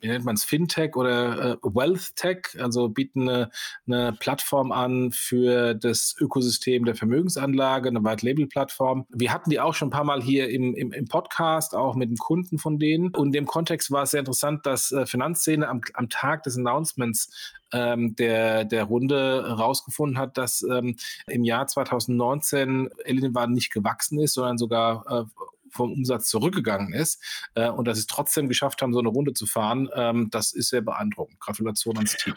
wie nennt man es, Fintech oder äh, Wealth also bieten eine, eine, Plattform an für das Ökosystem der Vermögensanlage, eine White-Label-Plattform. Wir hatten die auch schon ein paar Mal hier im, im, im Podcast, auch mit dem Kunden von denen. Und in dem Kontext war es sehr interessant, dass äh, Finanzszene am, am Tag des Announcements ähm, der, der Runde rausgefunden hat, dass ähm, im Jahr 2019 Elinvar nicht gewachsen ist, sondern sogar äh, vom Umsatz zurückgegangen ist äh, und dass sie es trotzdem geschafft haben, so eine Runde zu fahren, ähm, das ist sehr beeindruckend. Gratulation ans Team.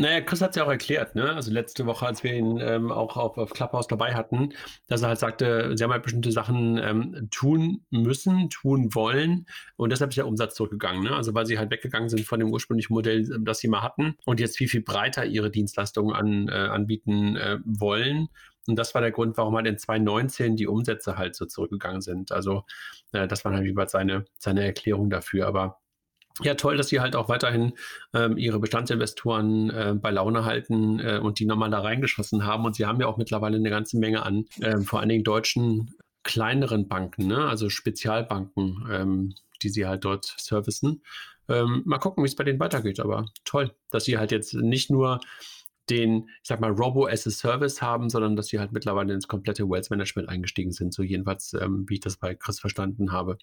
Naja, Chris hat es ja auch erklärt, ne? Also letzte Woche, als wir ihn ähm, auch auf, auf Clubhouse dabei hatten, dass er halt sagte, sie haben halt bestimmte Sachen ähm, tun müssen, tun wollen und deshalb ist der Umsatz zurückgegangen. Ne? Also weil sie halt weggegangen sind von dem ursprünglichen Modell, ähm, das sie mal hatten und jetzt viel, viel breiter ihre Dienstleistungen an, äh, anbieten äh, wollen. Und das war der Grund, warum halt in 2019 die Umsätze halt so zurückgegangen sind. Also äh, das war halt jeweils seine, seine Erklärung dafür. Aber ja, toll, dass sie halt auch weiterhin ähm, ihre Bestandsinvestoren äh, bei Laune halten äh, und die nochmal da reingeschossen haben. Und sie haben ja auch mittlerweile eine ganze Menge an äh, vor allen Dingen deutschen kleineren Banken, ne? also Spezialbanken, ähm, die sie halt dort servicen. Ähm, mal gucken, wie es bei denen weitergeht. Aber toll, dass sie halt jetzt nicht nur den, ich sag mal, Robo as a Service haben, sondern dass sie halt mittlerweile ins komplette Wealth Management eingestiegen sind. So jedenfalls, ähm, wie ich das bei Chris verstanden habe.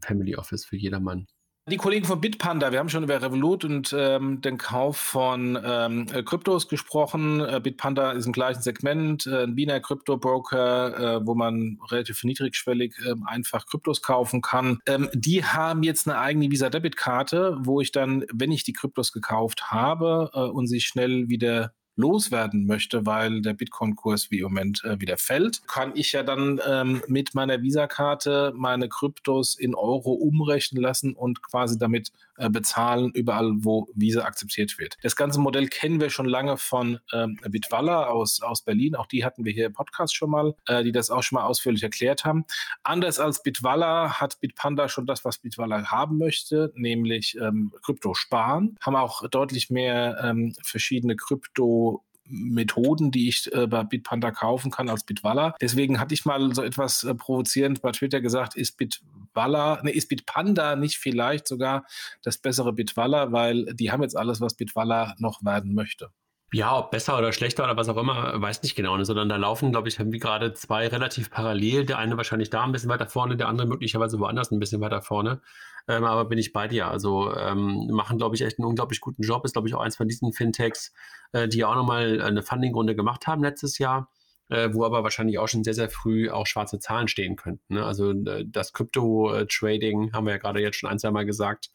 Family Office für jedermann. Die Kollegen von Bitpanda, wir haben schon über Revolut und ähm, den Kauf von ähm, äh, Kryptos gesprochen. Äh, Bitpanda ist im gleichen Segment, äh, ein Wiener Krypto-Broker, äh, wo man relativ niedrigschwellig äh, einfach Kryptos kaufen kann. Ähm, die haben jetzt eine eigene Visa-Debit-Karte, wo ich dann, wenn ich die Kryptos gekauft habe äh, und sie schnell wieder loswerden möchte, weil der Bitcoin-Kurs wie im Moment äh, wieder fällt, kann ich ja dann ähm, mit meiner Visa-Karte meine Kryptos in Euro umrechnen lassen und quasi damit äh, bezahlen, überall, wo Visa akzeptiert wird. Das ganze Modell kennen wir schon lange von ähm, Bitwalla aus, aus Berlin. Auch die hatten wir hier im Podcast schon mal, äh, die das auch schon mal ausführlich erklärt haben. Anders als Bitwalla hat Bitpanda schon das, was Bitwalla haben möchte, nämlich ähm, Krypto sparen, haben auch deutlich mehr ähm, verschiedene Krypto Methoden, die ich äh, bei Bitpanda kaufen kann als Bitwalla. Deswegen hatte ich mal so etwas äh, provozierend bei Twitter gesagt, ist Bitwalla, ne, ist Bitpanda nicht vielleicht sogar das bessere Bitwalla, weil die haben jetzt alles, was Bitwalla noch werden möchte. Ja, ob besser oder schlechter oder was auch immer, weiß nicht genau, ne, sondern da laufen, glaube ich, haben wir gerade zwei relativ parallel. Der eine wahrscheinlich da ein bisschen weiter vorne, der andere möglicherweise woanders ein bisschen weiter vorne. Ähm, aber bin ich bei dir. Also ähm, machen, glaube ich, echt einen unglaublich guten Job. Ist, glaube ich, auch eins von diesen Fintechs, äh, die auch nochmal eine Funding-Runde gemacht haben letztes Jahr. Äh, wo aber wahrscheinlich auch schon sehr, sehr früh auch schwarze Zahlen stehen könnten. Ne? Also äh, das Krypto-Trading, haben wir ja gerade jetzt schon ein, zwei Mal gesagt,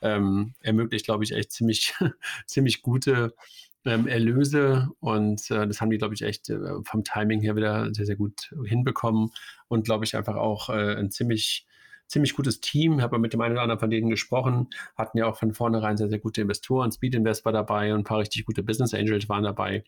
ähm, ermöglicht, glaube ich, echt ziemlich, ziemlich gute ähm, Erlöse und äh, das haben die, glaube ich, echt äh, vom Timing her wieder sehr, sehr gut hinbekommen und glaube ich einfach auch äh, ein ziemlich ziemlich gutes Team. Ich habe mit dem einen oder anderen von denen gesprochen, hatten ja auch von vornherein sehr, sehr gute Investoren. Speed Invest war dabei und ein paar richtig gute Business Angels waren dabei.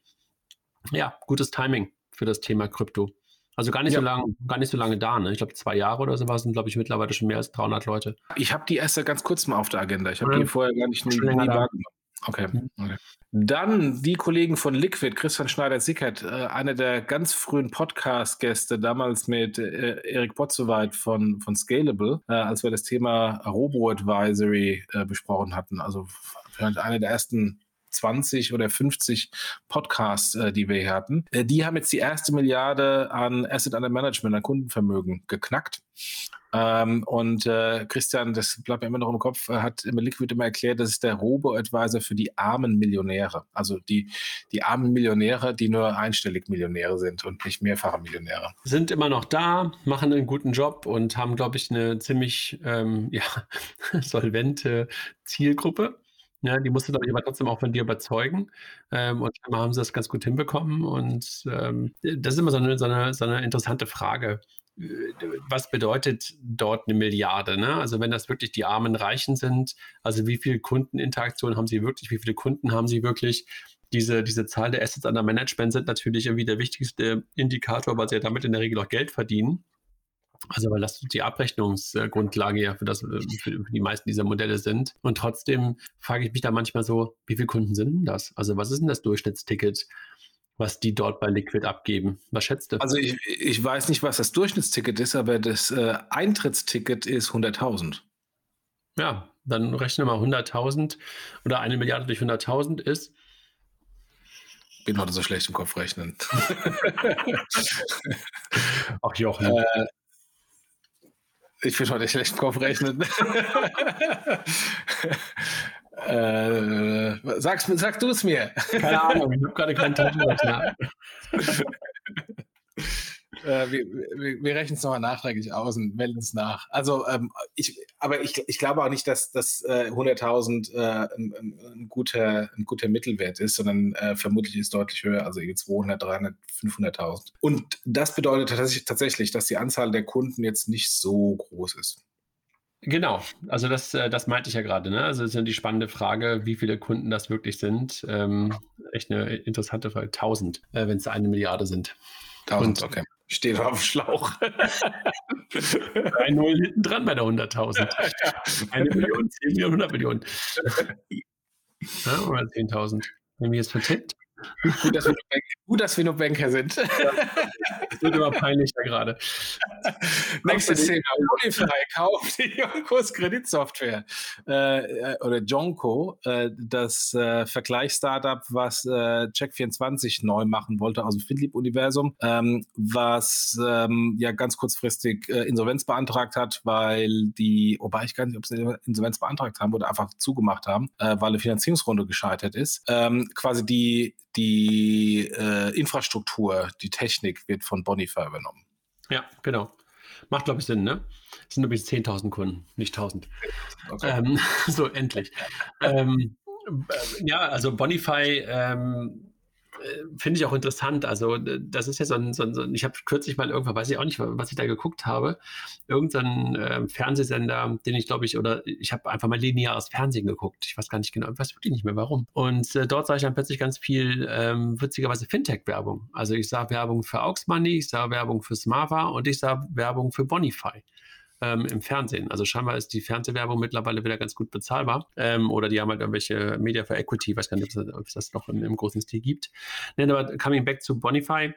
Ja, gutes Timing für das Thema Krypto. Also gar nicht ja. so lange, gar nicht so lange da. Ne? Ich glaube, zwei Jahre oder so war es, sind, glaube ich, mittlerweile schon mehr als 300 Leute. Ich habe die erst ganz kurz mal auf der Agenda. Ich habe ja. die vorher gar nicht nie, nie wahrgenommen. Okay. Okay. Dann die Kollegen von Liquid, Christian Schneider-Sickert, äh, einer der ganz frühen Podcast-Gäste, damals mit äh, Erik Potzowait von, von Scalable, äh, als wir das Thema Robo-Advisory besprochen hatten. Also einer der ersten 20 oder 50 Podcasts, die wir hier hatten. Die haben jetzt die erste Milliarde an Asset Under Management, an Kundenvermögen geknackt. Ähm, und äh, Christian, das bleibt mir immer noch im Kopf, hat immer Liquid immer erklärt, das ist der Robo-Advisor für die armen Millionäre. Also die, die armen Millionäre, die nur einstellig Millionäre sind und nicht mehrfache Millionäre. Sind immer noch da, machen einen guten Job und haben, glaube ich, eine ziemlich ähm, ja, solvente Zielgruppe. Ja, die musste, glaube ich, aber trotzdem auch von dir überzeugen. Ähm, und scheinbar haben sie das ganz gut hinbekommen. Und ähm, das ist immer so eine, so, eine, so eine interessante Frage. Was bedeutet dort eine Milliarde? Ne? Also wenn das wirklich die armen Reichen sind, also wie viele Kundeninteraktionen haben sie wirklich, wie viele Kunden haben sie wirklich? Diese, diese Zahl der Assets under Management sind natürlich irgendwie der wichtigste Indikator, weil sie ja damit in der Regel auch Geld verdienen. Also weil das die Abrechnungsgrundlage ja für, das, für die meisten dieser Modelle sind. Und trotzdem frage ich mich da manchmal so, wie viele Kunden sind denn das? Also was ist denn das Durchschnittsticket? Was die dort bei Liquid abgeben. Was schätzt du? Also ich, ich weiß nicht, was das Durchschnittsticket ist, aber das äh, Eintrittsticket ist 100.000. Ja, dann rechne mal 100.000 oder eine Milliarde durch 100.000 ist. Bin heute so schlecht im Kopf rechnen. Ach Jochen. Äh, ich bin heute schlecht im Kopf rechnen. äh, sag's, sag du es mir. Keine Ahnung, ich habe gerade keinen Taschenrechner. Äh, wir, wir, wir rechnen es nochmal nachträglich aus und melden es nach. Also, ähm, ich, aber ich, ich glaube auch nicht, dass, dass äh, 100.000 äh, ein, ein, ein, guter, ein guter Mittelwert ist, sondern äh, vermutlich ist deutlich höher, also 200, 300, 500.000. Und das bedeutet tatsächlich, dass die Anzahl der Kunden jetzt nicht so groß ist. Genau, also das, äh, das meinte ich ja gerade. Ne? Also es ist ja die spannende Frage, wie viele Kunden das wirklich sind. Ähm, echt eine interessante Frage. 1000, äh, wenn es eine Milliarde sind. 1000, okay. Steht auf dem Schlauch. Ein Null hinten dran bei der 100.000. Eine Million, 10 Millionen, 100 Millionen. Ja, oder 10.000. Wenn wir jetzt vertippt. Gut, dass wir nur Banker, gut, dass wir nur Banker sind. Ja, das wird immer peinlicher gerade. Nächstes Thema. Modify kauft die Jonkos Kreditsoftware. Äh, äh, oder Jonko, äh, das äh, Vergleichsstartup, was äh, Check24 neu machen wollte aus dem Findlip-Universum, ähm, was ähm, ja ganz kurzfristig äh, Insolvenz beantragt hat, weil die, wobei ich gar nicht, ob sie Insolvenz beantragt haben oder einfach zugemacht haben, weil eine Finanzierungsrunde gescheitert ist. Ähm, quasi die die äh, Infrastruktur, die Technik wird von Bonify übernommen. Ja, genau. Macht, glaube ich, Sinn, ne? Es sind übrigens 10.000 Kunden, nicht 1.000. Okay. Ähm, so, endlich. ähm, äh, ja, also Bonify ähm, äh, finde ich auch interessant. Also, das ist ja so ein, so ein, so ein ich habe kürzlich mal irgendwann, weiß ich auch nicht, was ich da geguckt habe, irgendein äh, Fernsehsender, den ich glaube ich, oder ich habe einfach mal lineares Fernsehen geguckt. Ich weiß gar nicht genau, ich weiß wirklich nicht mehr warum. Und äh, dort sah ich dann plötzlich ganz viel, ähm, witzigerweise Fintech-Werbung. Also, ich sah Werbung für Aux Money, ich sah Werbung für Smava und ich sah Werbung für Bonify ähm, im Fernsehen. Also scheinbar ist die Fernsehwerbung mittlerweile wieder ganz gut bezahlbar. Ähm, oder die haben halt irgendwelche Media for Equity, weiß gar nicht, ob es das noch im, im großen Stil gibt. Nein, aber coming back zu Bonify,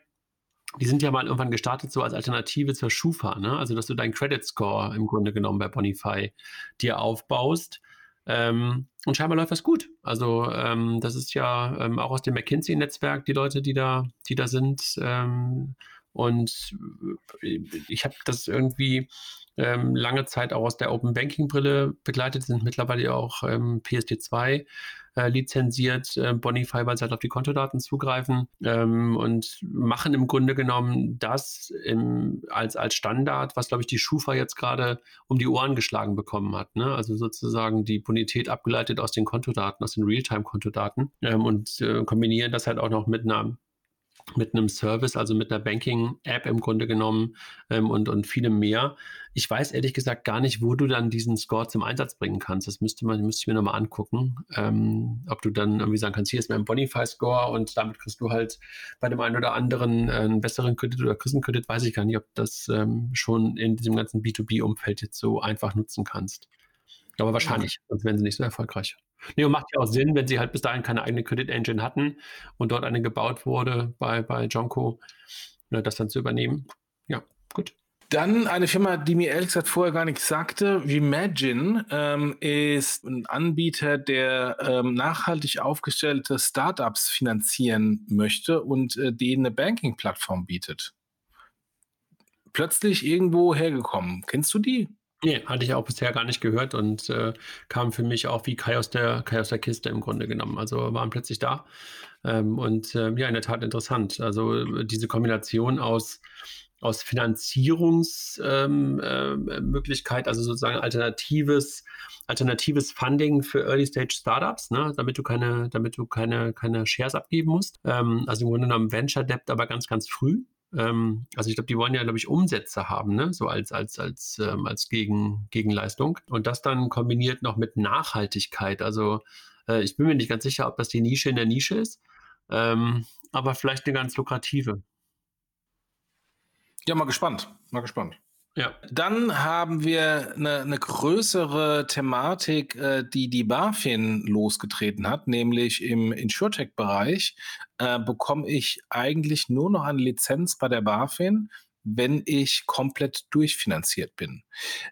die sind ja mal irgendwann gestartet so als Alternative zur Schufa, ne? Also dass du deinen Credit Score im Grunde genommen bei Bonify dir aufbaust. Ähm, und scheinbar läuft das gut. Also ähm, das ist ja ähm, auch aus dem McKinsey-Netzwerk die Leute, die da, die da sind. Ähm, und äh, ich habe das irgendwie ähm, lange Zeit auch aus der Open Banking Brille begleitet, sind mittlerweile auch ähm, PSD2 äh, lizenziert, äh, Bonify, weil sie halt auf die Kontodaten zugreifen ähm, und machen im Grunde genommen das im, als, als Standard, was, glaube ich, die Schufa jetzt gerade um die Ohren geschlagen bekommen hat. Ne? Also sozusagen die Bonität abgeleitet aus den Kontodaten, aus den Realtime-Kontodaten ähm, und äh, kombinieren das halt auch noch mit einer mit einem Service, also mit einer Banking-App im Grunde genommen ähm, und, und vielem mehr. Ich weiß ehrlich gesagt gar nicht, wo du dann diesen Score zum Einsatz bringen kannst. Das müsste man, müsste ich mir nochmal angucken. Ähm, ob du dann irgendwie sagen kannst, hier ist mein Bonify-Score und damit kriegst du halt bei dem einen oder anderen äh, einen besseren Kredit oder kriegst einen Kredit, weiß ich gar nicht, ob das ähm, schon in diesem ganzen B2B-Umfeld jetzt so einfach nutzen kannst. Aber wahrscheinlich, sonst wären sie nicht so erfolgreich. Nee, und macht ja auch Sinn, wenn sie halt bis dahin keine eigene Credit Engine hatten und dort eine gebaut wurde bei, bei Jonko, ne, das dann zu übernehmen. Ja, gut. Dann eine Firma, die mir ehrlich gesagt vorher gar nichts sagte, Imagine ähm, ist ein Anbieter, der ähm, nachhaltig aufgestellte Startups finanzieren möchte und äh, denen eine Banking-Plattform bietet. Plötzlich irgendwo hergekommen. Kennst du die? Nee, hatte ich auch bisher gar nicht gehört und äh, kam für mich auch wie Kai aus der, Kai aus der Kiste im Grunde genommen. Also waren plötzlich da. Ähm, und äh, ja, in der Tat interessant. Also diese Kombination aus, aus Finanzierungsmöglichkeit, ähm, äh, also sozusagen alternatives, alternatives Funding für Early Stage Startups, ne, damit du keine, damit du keine, keine Shares abgeben musst. Ähm, also im Grunde genommen Venture Debt, aber ganz, ganz früh. Ähm, also ich glaube, die wollen ja, glaube ich, Umsätze haben, ne? so als, als, als, ähm, als Gegen, Gegenleistung. Und das dann kombiniert noch mit Nachhaltigkeit. Also äh, ich bin mir nicht ganz sicher, ob das die Nische in der Nische ist, ähm, aber vielleicht eine ganz lukrative. Ja, mal gespannt. Mal gespannt. Ja. Dann haben wir eine, eine größere Thematik, äh, die die BaFin losgetreten hat, nämlich im InsurTech-Bereich äh, bekomme ich eigentlich nur noch eine Lizenz bei der BaFin, wenn ich komplett durchfinanziert bin.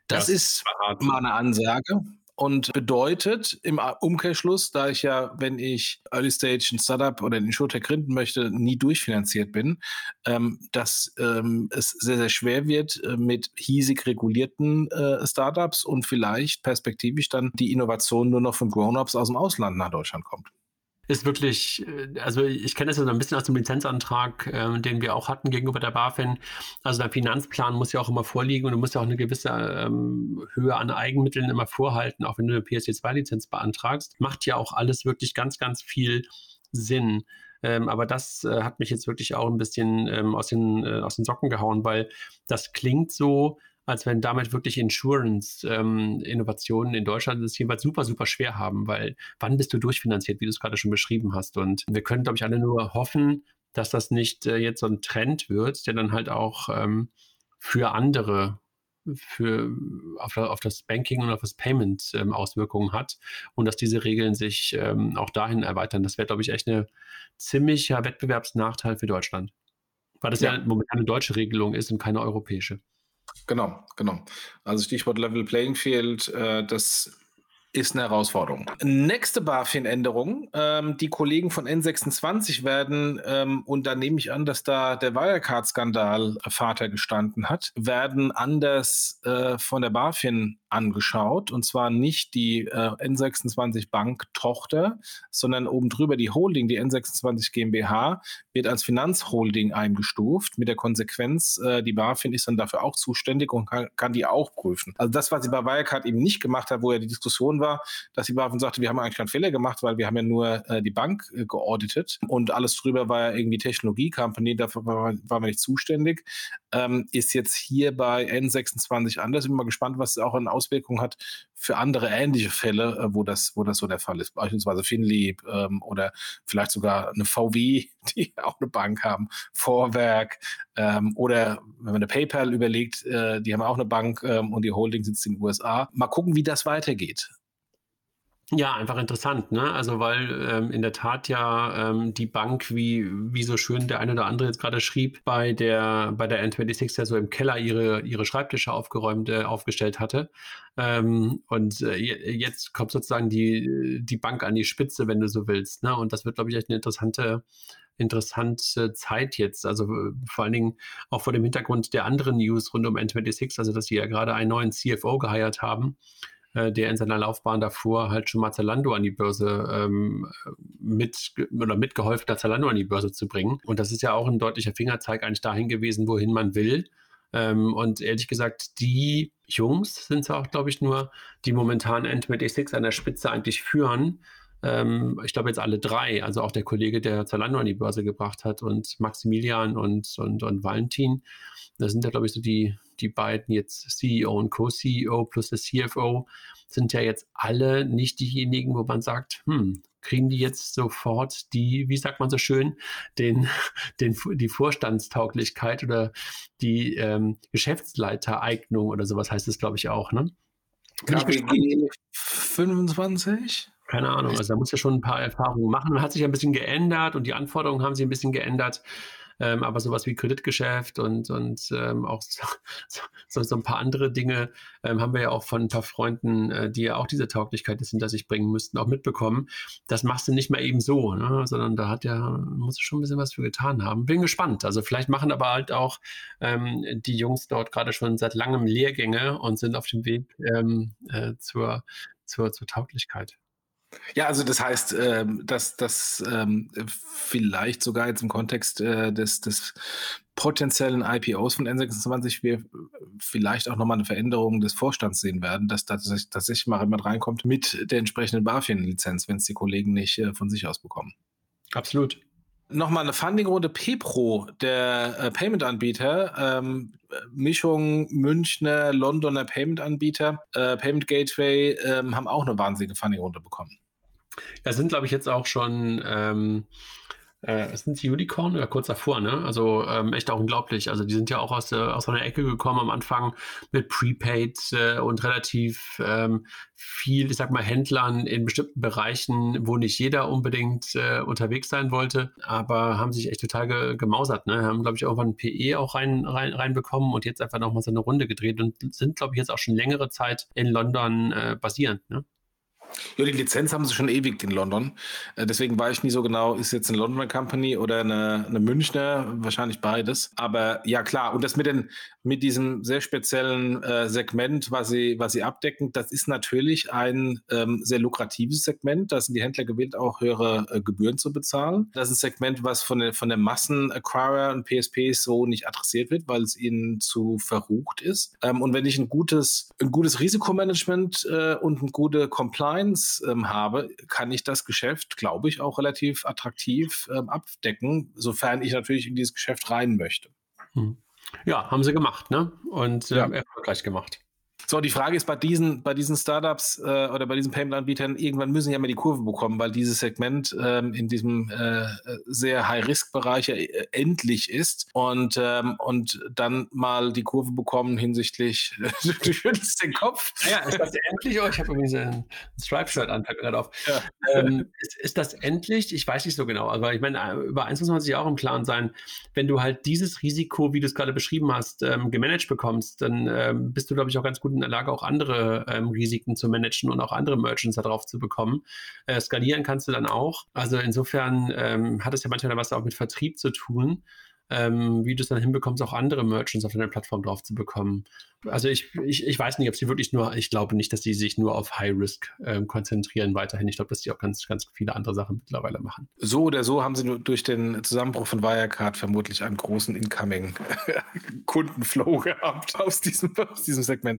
Das, das ist mal eine Ansage und bedeutet im Umkehrschluss, da ich ja, wenn ich Early Stage ein Startup oder ein Insurtech gründen möchte, nie durchfinanziert bin, ähm, dass ähm, es sehr, sehr schwer wird äh, mit hiesig regulierten äh, Startups und vielleicht perspektivisch dann die Innovation nur noch von Grown-Ups aus dem Ausland nach Deutschland kommt. Ist wirklich, äh, also ich kenne das ja so ein bisschen aus dem Lizenzantrag, äh, den wir auch hatten gegenüber der BaFin. Also dein Finanzplan muss ja auch immer vorliegen und du musst ja auch eine gewisse ähm, Höhe an Eigenmitteln immer vorhalten, auch wenn du eine PSD2-Lizenz beantragst. Macht ja auch alles wirklich ganz, ganz viel Sinn. Ähm, aber das äh, hat mich jetzt wirklich auch ein bisschen ähm, aus, den, äh, aus den Socken gehauen, weil das klingt so, als wenn damit wirklich Insurance-Innovationen ähm, in Deutschland es jeweils super, super schwer haben, weil wann bist du durchfinanziert, wie du es gerade schon beschrieben hast. Und wir können, glaube ich, alle nur hoffen, dass das nicht äh, jetzt so ein Trend wird, der dann halt auch ähm, für andere für, auf, auf, das Banking und auf das Payment ähm, Auswirkungen hat und dass diese Regeln sich ähm, auch dahin erweitern. Das wäre, glaube ich, echt ein ziemlicher Wettbewerbsnachteil für Deutschland. Weil das ja, ja momentan eine deutsche Regelung ist und keine europäische. Genau, genau. Also Stichwort Level Playing Field, äh, das ist eine Herausforderung. Nächste BaFin-Änderung. Ähm, die Kollegen von N26 werden, ähm, und da nehme ich an, dass da der Wirecard-Skandal Vater gestanden hat, werden anders äh, von der BaFin angeschaut. Und zwar nicht die äh, N26 Bank Tochter, sondern oben drüber die Holding, die N26 GmbH, wird als Finanzholding eingestuft. Mit der Konsequenz, äh, die BaFin ist dann dafür auch zuständig und kann, kann die auch prüfen. Also das, was sie bei Wirecard eben nicht gemacht hat, wo ja die Diskussion war, dass die BaFin sagte, wir haben eigentlich keinen Fehler gemacht, weil wir haben ja nur äh, die Bank äh, geauditet und alles drüber war ja irgendwie Technologie-Company, dafür waren wir nicht zuständig. Ähm, ist jetzt hier bei N26 anders. Ich bin mal gespannt, was es auch an Auswirkungen hat für andere ähnliche Fälle, äh, wo, das, wo das so der Fall ist. Beispielsweise Finlieb ähm, oder vielleicht sogar eine VW, die auch eine Bank haben, Vorwerk ähm, oder wenn man eine PayPal überlegt, äh, die haben auch eine Bank ähm, und die Holding sitzt in den USA. Mal gucken, wie das weitergeht. Ja, einfach interessant, ne? Also weil ähm, in der Tat ja ähm, die Bank, wie, wie so schön der eine oder andere jetzt gerade schrieb, bei der, bei der N26 ja so im Keller ihre, ihre Schreibtische aufgeräumt, äh, aufgestellt hatte. Ähm, und äh, jetzt kommt sozusagen die, die Bank an die Spitze, wenn du so willst. Ne? Und das wird, glaube ich, echt eine interessante, interessante Zeit jetzt. Also äh, vor allen Dingen auch vor dem Hintergrund der anderen News rund um N26, also dass sie ja gerade einen neuen CFO geheiert haben äh, der in seiner Laufbahn davor halt schon mal Zalando an die Börse ähm, mit oder mitgeholfen hat, Zalando an die Börse zu bringen. Und das ist ja auch ein deutlicher Fingerzeig eigentlich dahin gewesen, wohin man will. Ähm, und ehrlich gesagt, die Jungs sind es auch, glaube ich, nur, die momentan N26 an der Spitze eigentlich führen. Ähm, ich glaube jetzt alle drei, also auch der Kollege, der Zalando an die Börse gebracht hat und Maximilian und, und, und Valentin. Das sind ja, glaube ich, so die, die beiden jetzt CEO und Co-CEO plus der CFO sind ja jetzt alle nicht diejenigen, wo man sagt, hm, kriegen die jetzt sofort die, wie sagt man so schön, den, den, die Vorstandstauglichkeit oder die ähm, Geschäftsleitereignung oder sowas heißt es, glaube ich, auch, ne? KPG 25? Keine Ahnung, also da muss ja schon ein paar Erfahrungen machen. Hat sich ein bisschen geändert und die Anforderungen haben sich ein bisschen geändert. Ähm, aber sowas wie Kreditgeschäft und, und ähm, auch so, so, so, ein paar andere Dinge ähm, haben wir ja auch von ein paar Freunden, äh, die ja auch diese Tauglichkeit des hinter sich bringen müssten, auch mitbekommen. Das machst du nicht mal eben so, ne? sondern da hat ja, muss schon ein bisschen was für getan haben. Bin gespannt. Also vielleicht machen aber halt auch ähm, die Jungs dort gerade schon seit langem Lehrgänge und sind auf dem Weg ähm, äh, zur, zur, zur Tauglichkeit. Ja, also das heißt, ähm, dass das ähm, vielleicht sogar jetzt im Kontext äh, des, des potenziellen IPOs von N26 wir vielleicht auch nochmal eine Veränderung des Vorstands sehen werden, dass tatsächlich, tatsächlich mal jemand reinkommt mit der entsprechenden BaFin-Lizenz, wenn es die Kollegen nicht äh, von sich aus bekommen. Absolut. Nochmal eine Funding-Runde PPRO, der äh, Payment-Anbieter, ähm, Mischung Münchner, Londoner Payment-Anbieter, äh, Payment Gateway, ähm, haben auch eine wahnsinnige Funding-Runde bekommen. Ja, sind, glaube ich, jetzt auch schon, ähm, äh, sind sie Unicorn oder kurz davor, ne? Also ähm, echt auch unglaublich. Also die sind ja auch aus, der, aus einer Ecke gekommen am Anfang mit Prepaid äh, und relativ ähm, viel, ich sag mal, Händlern in bestimmten Bereichen, wo nicht jeder unbedingt äh, unterwegs sein wollte, aber haben sich echt total ge gemausert, ne? Haben, glaube ich, irgendwann ein PE auch rein, rein, reinbekommen und jetzt einfach nochmal so eine Runde gedreht und sind, glaube ich, jetzt auch schon längere Zeit in London äh, basierend, ne? Ja, die Lizenz haben sie schon ewig in London. Äh, deswegen war ich nie so genau, ist jetzt eine Londoner Company oder eine, eine Münchner, wahrscheinlich beides. Aber ja, klar. Und das mit, den, mit diesem sehr speziellen äh, Segment, was sie, was sie abdecken, das ist natürlich ein ähm, sehr lukratives Segment. Da sind die Händler gewillt, auch höhere äh, Gebühren zu bezahlen. Das ist ein Segment, was von der, von der Massen-Acquirer und PSPs so nicht adressiert wird, weil es ihnen zu verrucht ist. Ähm, und wenn ich ein gutes, ein gutes Risikomanagement äh, und eine gute Compliance ähm, habe, kann ich das Geschäft, glaube ich, auch relativ attraktiv ähm, abdecken, sofern ich natürlich in dieses Geschäft rein möchte. Hm. Ja, haben sie gemacht, ne? Und äh, ja. erfolgreich gemacht. So, die Frage ist bei diesen, bei diesen Startups äh, oder bei diesen Payment-Anbietern, irgendwann müssen ja mal die Kurve bekommen, weil dieses Segment ähm, in diesem äh, sehr High-Risk-Bereich ja äh, endlich ist und, ähm, und dann mal die Kurve bekommen hinsichtlich, du schüttelst den Kopf. Ja, ist das endlich? Oh, ich habe übrigens ein Stripe-Shirt an, gerade auf. Ja. Ähm, ist, ist, das endlich? Ich weiß nicht so genau, aber ich meine, über eins muss man sich auch im Klaren sein, wenn du halt dieses Risiko, wie du es gerade beschrieben hast, ähm, gemanagt bekommst, dann ähm, bist du, glaube ich, auch ganz gut in der Lage, auch andere ähm, Risiken zu managen und auch andere Merchants darauf zu bekommen. Äh, skalieren kannst du dann auch. Also insofern ähm, hat es ja manchmal was auch mit Vertrieb zu tun. Ähm, wie du es dann hinbekommst, auch andere Merchants auf deiner Plattform drauf zu bekommen. Also ich, ich, ich weiß nicht, ob sie wirklich nur, ich glaube nicht, dass sie sich nur auf High Risk ähm, konzentrieren weiterhin. Ich glaube, dass sie auch ganz, ganz viele andere Sachen mittlerweile machen. So oder so haben sie durch den Zusammenbruch von Wirecard vermutlich einen großen Incoming-Kundenflow gehabt aus diesem, aus diesem Segment.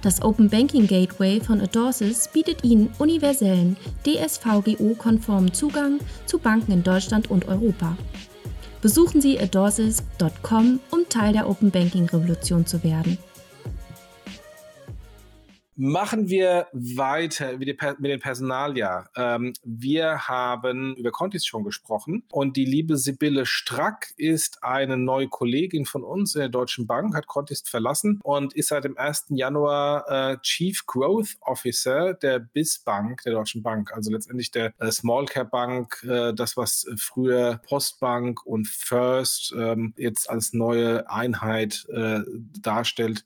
Das Open Banking Gateway von Adorsis bietet Ihnen universellen, DSVGO-konformen Zugang zu Banken in Deutschland und Europa. Besuchen Sie adorsis.com, um Teil der Open Banking Revolution zu werden. Machen wir weiter mit den Personaljahr. Ähm, wir haben über Contis schon gesprochen und die liebe Sibylle Strack ist eine neue Kollegin von uns in der Deutschen Bank, hat Contist verlassen und ist seit dem 1. Januar äh, Chief Growth Officer der BIS Bank, der Deutschen Bank, also letztendlich der äh, Small Cap Bank, äh, das was früher Postbank und First ähm, jetzt als neue Einheit äh, darstellt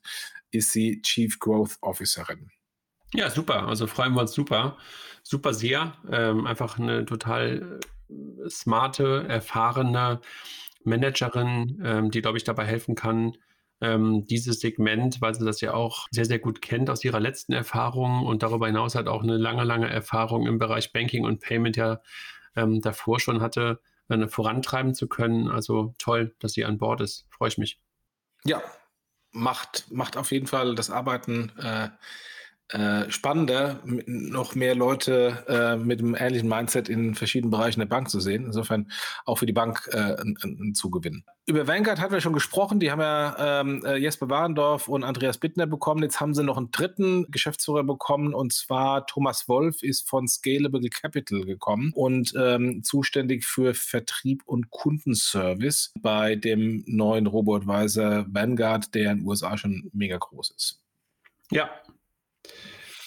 ist sie Chief Growth Officerin. Ja, super. Also freuen wir uns super. Super sehr. Ähm, einfach eine total äh, smarte, erfahrene Managerin, ähm, die, glaube ich, dabei helfen kann, ähm, dieses Segment, weil sie das ja auch sehr, sehr gut kennt aus ihrer letzten Erfahrung und darüber hinaus hat auch eine lange, lange Erfahrung im Bereich Banking und Payment ja ähm, davor schon hatte, äh, vorantreiben zu können. Also toll, dass sie an Bord ist. Freue ich mich. Ja, macht, macht auf jeden Fall das Arbeiten äh, äh, spannender, noch mehr Leute äh, mit einem ähnlichen Mindset in verschiedenen Bereichen der Bank zu sehen. Insofern auch für die Bank äh, ein, Zugewinn. Über Vanguard hatten wir schon gesprochen. Die haben ja ähm, äh, Jesper Warendorf und Andreas Bittner bekommen. Jetzt haben sie noch einen dritten Geschäftsführer bekommen und zwar Thomas Wolf ist von Scalable Capital gekommen und ähm, zuständig für Vertrieb und Kundenservice bei dem neuen Robo-Advisor Vanguard, der in den USA schon mega groß ist. Ja,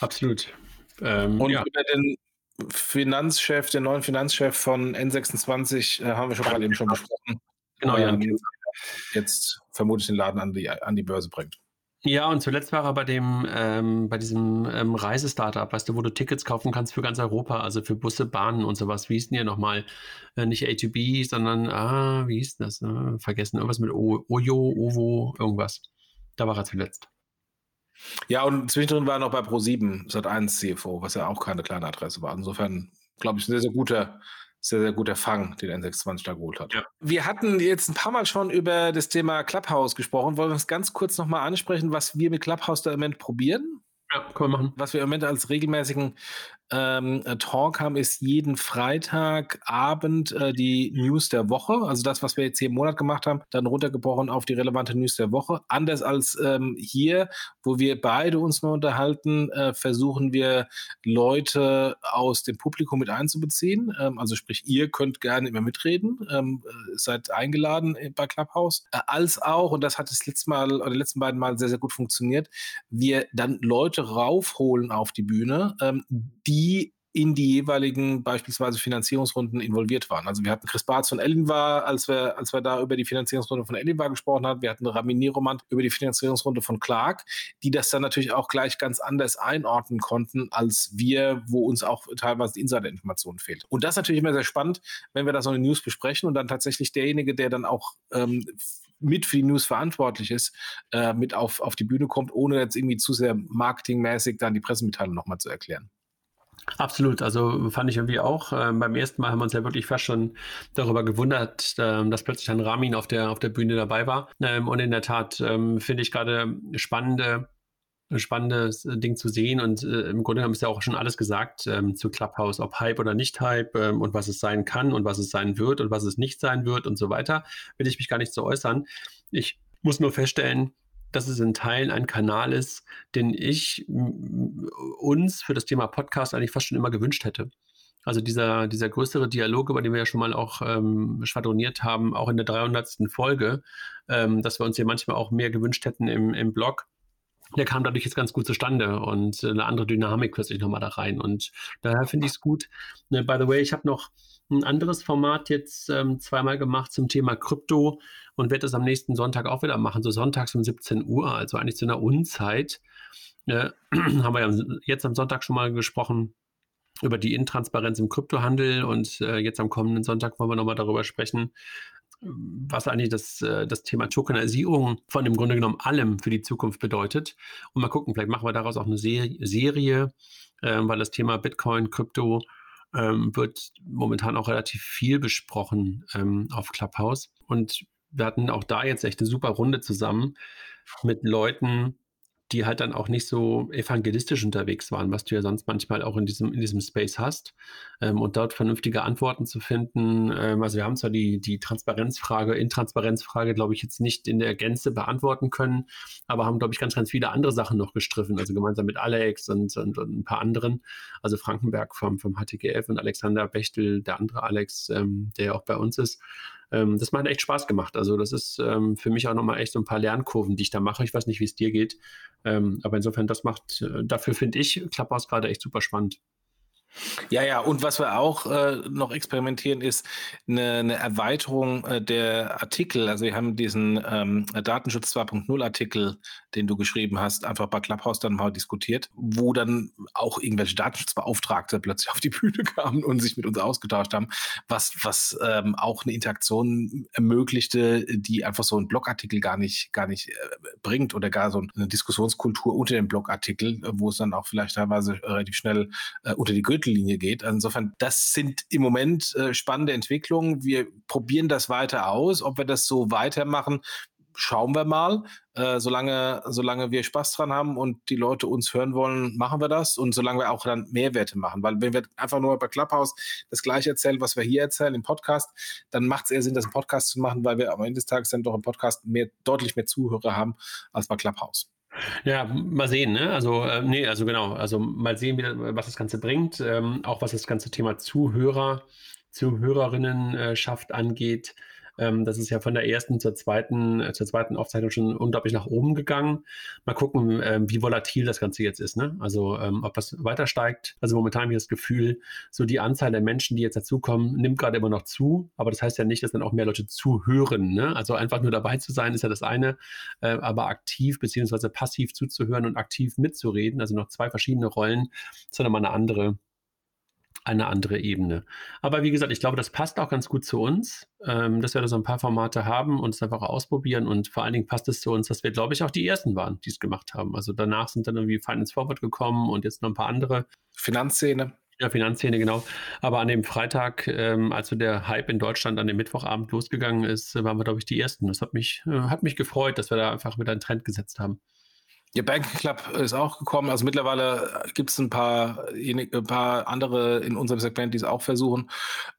Absolut. Ähm, und ja. über den Finanzchef, den neuen Finanzchef von N26 äh, haben wir schon gerade eben schon besprochen. Genau, ja. Ähm, jetzt vermutlich den Laden an die, an die Börse bringt. Ja, und zuletzt war er bei dem, ähm, bei diesem ähm, Reisestartup, weißt du, wo du Tickets kaufen kannst für ganz Europa, also für Busse, Bahnen und sowas. Wie hieß denn hier nochmal? Äh, nicht A2B, sondern, ah, wie hieß das? Äh, vergessen, irgendwas mit o Ojo, Ovo, irgendwas. Da war er zuletzt. Ja, und zwischendrin war er noch bei Pro7 Sat1 CFO, was ja auch keine kleine Adresse war. Insofern, glaube ich, ein sehr, sehr guter, sehr, sehr guter Fang, den N26 da geholt hat. Ja. Wir hatten jetzt ein paar Mal schon über das Thema Clubhouse gesprochen. Wollen wir uns ganz kurz nochmal ansprechen, was wir mit Clubhouse da im Moment probieren? Ja, können wir machen. Was wir im Moment als regelmäßigen ähm, äh, Talk haben, ist jeden Freitagabend äh, die News der Woche. Also das, was wir jetzt hier im Monat gemacht haben, dann runtergebrochen auf die relevante News der Woche. Anders als ähm, hier, wo wir beide uns nur unterhalten, äh, versuchen wir Leute aus dem Publikum mit einzubeziehen. Ähm, also sprich, ihr könnt gerne immer mitreden, ähm, äh, seid eingeladen bei Clubhouse. Äh, als auch, und das hat das letzte Mal oder die letzten beiden Mal sehr, sehr gut funktioniert, wir dann Leute raufholen auf die Bühne, ähm, die die in die jeweiligen beispielsweise Finanzierungsrunden involviert waren. Also wir hatten Chris Bartz von Ellenvar, als wir, als wir da über die Finanzierungsrunde von Ellenvar gesprochen haben. Wir hatten Ramin Niromand über die Finanzierungsrunde von Clark, die das dann natürlich auch gleich ganz anders einordnen konnten, als wir, wo uns auch teilweise Insider-Informationen fehlt. Und das ist natürlich immer sehr spannend, wenn wir da so eine News besprechen und dann tatsächlich derjenige, der dann auch ähm, mit für die News verantwortlich ist, äh, mit auf, auf die Bühne kommt, ohne jetzt irgendwie zu sehr marketingmäßig dann die Pressemitteilung nochmal zu erklären. Absolut, also fand ich irgendwie auch. Äh, beim ersten Mal haben wir uns ja wirklich fast schon darüber gewundert, äh, dass plötzlich ein Ramin auf der, auf der Bühne dabei war. Ähm, und in der Tat ähm, finde ich gerade spannende ein spannendes Ding zu sehen und äh, im Grunde genommen ist ja auch schon alles gesagt ähm, zu Clubhouse, ob Hype oder nicht Hype ähm, und was es sein kann und was es sein wird und was es nicht sein wird und so weiter, will ich mich gar nicht so äußern. Ich muss nur feststellen, dass es in Teilen ein Kanal ist, den ich uns für das Thema Podcast eigentlich fast schon immer gewünscht hätte. Also dieser, dieser größere Dialog, über den wir ja schon mal auch ähm, schwadroniert haben, auch in der 300. Folge, ähm, dass wir uns hier manchmal auch mehr gewünscht hätten im, im Blog, der kam dadurch jetzt ganz gut zustande und eine andere Dynamik plötzlich nochmal da rein. Und daher finde ich es gut. Ne, by the way, ich habe noch ein anderes Format jetzt ähm, zweimal gemacht zum Thema Krypto und werde es am nächsten Sonntag auch wieder machen, so sonntags um 17 Uhr, also eigentlich zu einer Unzeit. Äh, haben wir ja jetzt am Sonntag schon mal gesprochen über die Intransparenz im Kryptohandel und äh, jetzt am kommenden Sonntag wollen wir nochmal darüber sprechen, was eigentlich das, äh, das Thema Tokenisierung von im Grunde genommen allem für die Zukunft bedeutet. Und mal gucken, vielleicht machen wir daraus auch eine Serie, äh, weil das Thema Bitcoin, Krypto ähm, wird momentan auch relativ viel besprochen ähm, auf Clubhouse. Und wir hatten auch da jetzt echt eine super Runde zusammen mit Leuten, die halt dann auch nicht so evangelistisch unterwegs waren, was du ja sonst manchmal auch in diesem, in diesem Space hast. Ähm, und dort vernünftige Antworten zu finden. Ähm, also wir haben zwar die, die Transparenzfrage, Intransparenzfrage, glaube ich, jetzt nicht in der Gänze beantworten können, aber haben, glaube ich, ganz, ganz viele andere Sachen noch gestriffen. Also gemeinsam mit Alex und, und, und ein paar anderen. Also Frankenberg vom, vom HTGF und Alexander Bechtel, der andere Alex, ähm, der auch bei uns ist ähm, das macht echt Spaß gemacht. Also das ist ähm, für mich auch nochmal echt so ein paar Lernkurven, die ich da mache. Ich weiß nicht, wie es dir geht. Ähm, aber insofern, das macht, äh, dafür finde ich Clubhouse gerade echt super spannend. Ja, ja, und was wir auch äh, noch experimentieren, ist eine, eine Erweiterung äh, der Artikel. Also wir haben diesen ähm, Datenschutz 2.0 Artikel, den du geschrieben hast, einfach bei Clubhouse dann mal diskutiert, wo dann auch irgendwelche Datenschutzbeauftragte plötzlich auf die Bühne kamen und sich mit uns ausgetauscht haben, was, was ähm, auch eine Interaktion ermöglichte, die einfach so ein Blogartikel gar nicht, gar nicht äh, bringt oder gar so eine Diskussionskultur unter dem Blogartikel, wo es dann auch vielleicht teilweise relativ schnell äh, unter die Gürtel Gürtellinie geht. Insofern, das sind im Moment äh, spannende Entwicklungen. Wir probieren das weiter aus. Ob wir das so weitermachen, schauen wir mal. Äh, solange, solange wir Spaß dran haben und die Leute uns hören wollen, machen wir das. Und solange wir auch dann Mehrwerte machen. Weil wenn wir einfach nur bei Clubhouse das gleiche erzählen, was wir hier erzählen im Podcast, dann macht es eher Sinn, das im Podcast zu machen, weil wir am Ende des Tages dann doch im Podcast mehr, deutlich mehr Zuhörer haben als bei Clubhouse. Ja, mal sehen, ne? Also, äh, nee, also genau, also mal sehen, wie, was das Ganze bringt, ähm, auch was das ganze Thema Zuhörer, Zuhörerinnenschaft angeht. Ähm, das ist ja von der ersten zur zweiten, äh, zur zweiten Aufzeichnung schon unglaublich nach oben gegangen. Mal gucken, ähm, wie volatil das Ganze jetzt ist. Ne? Also ähm, ob das weiter steigt. Also momentan habe ich das Gefühl, so die Anzahl der Menschen, die jetzt dazukommen, nimmt gerade immer noch zu. Aber das heißt ja nicht, dass dann auch mehr Leute zuhören. Ne? Also einfach nur dabei zu sein, ist ja das eine. Äh, aber aktiv beziehungsweise passiv zuzuhören und aktiv mitzureden, also noch zwei verschiedene Rollen, dann nochmal eine andere eine andere Ebene. Aber wie gesagt, ich glaube, das passt auch ganz gut zu uns, ähm, dass wir da so ein paar Formate haben und es einfach ausprobieren. Und vor allen Dingen passt es zu uns, dass wir, glaube ich, auch die ersten waren, die es gemacht haben. Also danach sind dann irgendwie Finance Forward gekommen und jetzt noch ein paar andere. Finanzszene. Ja, Finanzszene, genau. Aber an dem Freitag, ähm, als so der Hype in Deutschland an dem Mittwochabend losgegangen ist, waren wir, glaube ich, die Ersten. Das hat mich, äh, hat mich gefreut, dass wir da einfach wieder einen Trend gesetzt haben. Ja, Banking Club ist auch gekommen. Also mittlerweile gibt es ein paar, ein paar andere in unserem Segment, die es auch versuchen.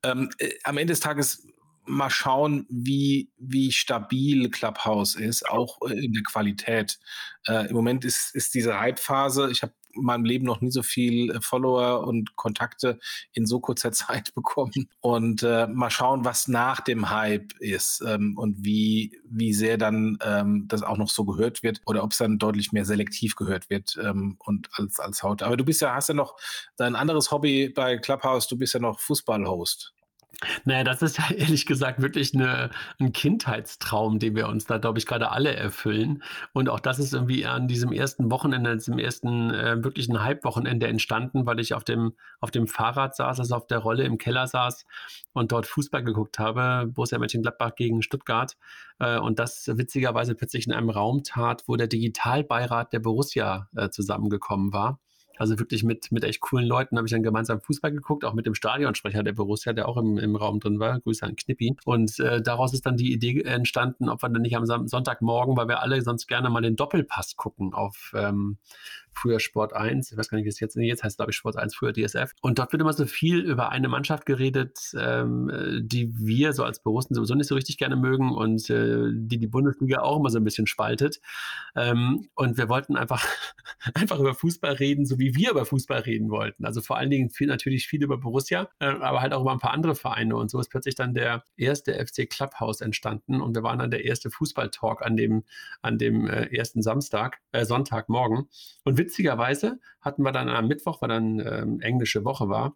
Ähm, äh, am Ende des Tages mal schauen, wie, wie stabil Clubhouse ist, auch äh, in der Qualität. Äh, Im Moment ist, ist diese Hype-Phase, ich habe meinem Leben noch nie so viel äh, Follower und Kontakte in so kurzer Zeit bekommen. Und äh, mal schauen, was nach dem Hype ist ähm, und wie, wie sehr dann ähm, das auch noch so gehört wird oder ob es dann deutlich mehr selektiv gehört wird ähm, und als, als Haut. Aber du bist ja, hast ja noch dein anderes Hobby bei Clubhouse, du bist ja noch Fußballhost. Naja, das ist ja ehrlich gesagt wirklich 'ne 'n Kindheitstraum, den wir uns da, glaube ich, gerade alle erfüllen. Und auch das ist irgendwie an diesem ersten Wochenende, an diesem ersten, äh, wirklichen Hype-Wochenende entstanden, weil ich auf dem auf dem Fahrrad saß, also auf der Rolle im Keller saß und dort Fußball geguckt habe, Borussia Mönchengladbach gegen Stuttgart, äh, und das witzigerweise plötzlich in einem Raum tat, wo der Digitalbeirat der Borussia, äh, zusammengekommen war. Also wirklich mit, mit echt coolen Leuten habe ich dann gemeinsam Fußball geguckt, auch mit dem Stadionsprecher der Borussia, der auch im, im Raum drin war. Grüße an Knippi. Und äh, daraus ist dann die Idee entstanden, ob wir dann nicht am Sonntagmorgen, weil wir alle sonst gerne mal den Doppelpass gucken auf ähm, früher Sport 1, ich weiß gar nicht, wie es jetzt, nee, jetzt heißt glaube ich Sport 1, früher DSF. Und dort wird immer so viel über eine Mannschaft geredet, ähm, die wir so als Borussen sowieso nicht so richtig gerne mögen und äh, die die Bundesliga auch immer so ein bisschen spaltet. Ähm, und wir wollten einfach, einfach über Fußball reden, so wie wir über Fußball reden wollten. Also vor allen Dingen viel, natürlich viel über Borussia, äh, aber halt auch über ein paar andere Vereine. Und so ist plötzlich dann der erste FC Clubhouse entstanden und wir waren dann der erste Fußballtalk an dem, an dem äh, ersten Samstag, äh, Sonntagmorgen. Und witzigerweise hatten wir dann am Mittwoch, weil dann ähm, englische Woche war,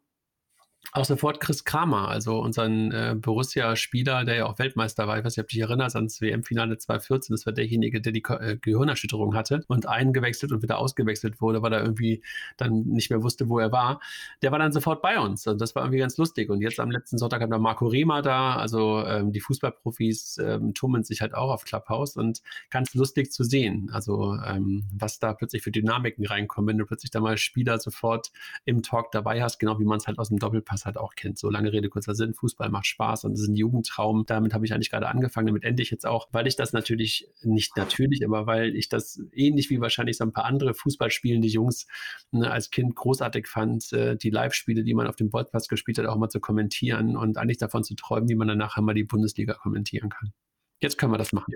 auch sofort Chris Kramer, also unseren äh, Borussia-Spieler, der ja auch Weltmeister war. Ich weiß nicht, ob du dich erinnerst ans WM-Finale 2014. Das war derjenige, der die äh, Gehirnerschütterung hatte und eingewechselt und wieder ausgewechselt wurde, weil er irgendwie dann nicht mehr wusste, wo er war. Der war dann sofort bei uns und das war irgendwie ganz lustig. Und jetzt am letzten Sonntag haben wir Marco Rehmer da. Also ähm, die Fußballprofis ähm, tummeln sich halt auch auf Clubhouse und ganz lustig zu sehen. Also ähm, was da plötzlich für Dynamiken reinkommen, wenn du plötzlich da mal Spieler sofort im Talk dabei hast, genau wie man es halt aus dem Doppelpass Pass halt auch kennt. So lange Rede, kurzer Sinn, Fußball macht Spaß und es ist ein Jugendtraum. Damit habe ich eigentlich gerade angefangen, damit ende ich jetzt auch, weil ich das natürlich, nicht natürlich, aber weil ich das ähnlich wie wahrscheinlich so ein paar andere Fußballspielende Jungs ne, als Kind großartig fand, äh, die Live-Spiele, die man auf dem Bolzplatz gespielt hat, auch mal zu kommentieren und eigentlich davon zu träumen, wie man danach einmal die Bundesliga kommentieren kann. Jetzt können wir das machen.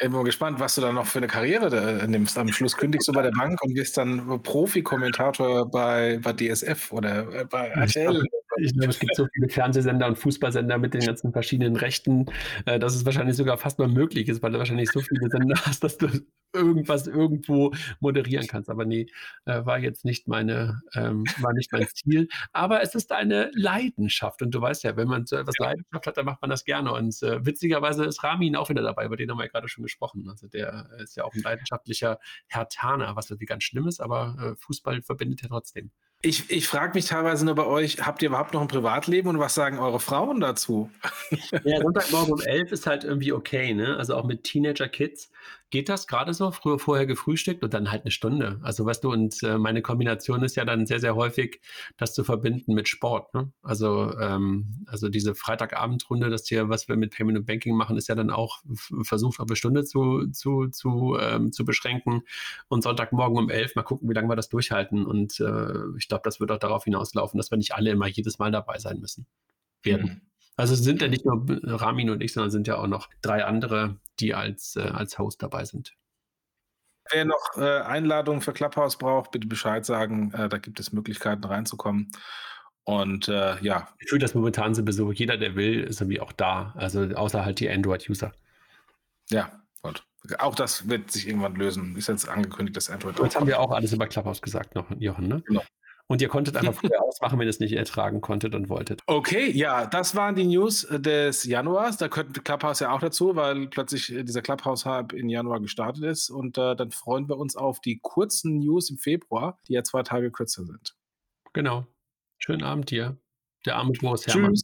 Ich bin mal gespannt, was du dann noch für eine Karriere nimmst. Am Schluss kündigst du bei der Bank und wirst dann Profi-Kommentator bei, bei DSF oder äh, bei RTL. Ich glaube, es gibt so viele Fernsehsender und Fußballsender mit den ganzen verschiedenen Rechten, äh, dass es wahrscheinlich sogar fast mal möglich ist, weil du wahrscheinlich so viele Sender hast, dass du irgendwas irgendwo moderieren kannst. Aber nee, äh, war jetzt nicht meine, ähm, war nicht mein Ziel. Aber es ist eine Leidenschaft. Und du weißt ja, wenn man so etwas Leidenschaft hat, dann macht man das gerne. Und äh, witzigerweise ist Ramin auch wieder dabei, über den haben wir ja gerade schon gesprochen. Also der ist ja auch ein leidenschaftlicher Herr Hertaner, was irgendwie ganz schlimm ist, aber Fußball verbindet ja trotzdem. Ich, ich frage mich teilweise nur bei euch, habt ihr überhaupt noch ein Privatleben und was sagen eure Frauen dazu? Ja, Sonntagmorgen um elf ist halt irgendwie okay, ne? Also auch mit Teenager-Kids geht das gerade so, früher vorher gefrühstückt und dann halt eine Stunde. Also weißt du, und äh, meine Kombination ist ja dann sehr, sehr häufig, das zu verbinden mit Sport. Ne? Also, ähm, also diese Freitagabendrunde, das hier, was wir mit Payment und Banking machen, ist ja dann auch versucht, auf eine Stunde zu, zu, zu, ähm, zu beschränken. Und Sonntagmorgen um elf, mal gucken, wie lange wir das durchhalten. Und äh, ich glaube, das wird auch darauf hinauslaufen, dass wir nicht alle immer jedes Mal dabei sein müssen. Werden. Mhm. Also sind ja nicht nur Ramin und ich, sondern sind ja auch noch drei andere, die als, äh, als Host dabei sind. Wer noch äh, Einladungen für Clubhouse braucht, bitte Bescheid sagen. Äh, da gibt es Möglichkeiten reinzukommen. Und äh, ja. Ich fühle das momentan sowieso. Jeder, der will, ist irgendwie auch da. Also außer halt die Android-User. Ja, gut. Auch das wird sich irgendwann lösen. Ist jetzt angekündigt, dass Android. Jetzt haben wir auch alles über Clubhouse gesagt, noch, Jochen, ne? Genau. Und ihr konntet einfach früher ausmachen, wenn ihr es nicht ertragen konntet und wolltet. Okay, ja, das waren die News des Januars. Da könnte Clubhouse ja auch dazu, weil plötzlich äh, dieser Clubhouse-Hype in Januar gestartet ist. Und äh, dann freuen wir uns auf die kurzen News im Februar, die ja zwei Tage kürzer sind. Genau. Schönen Abend dir. Der arme Boris Herrmann. Tschüss.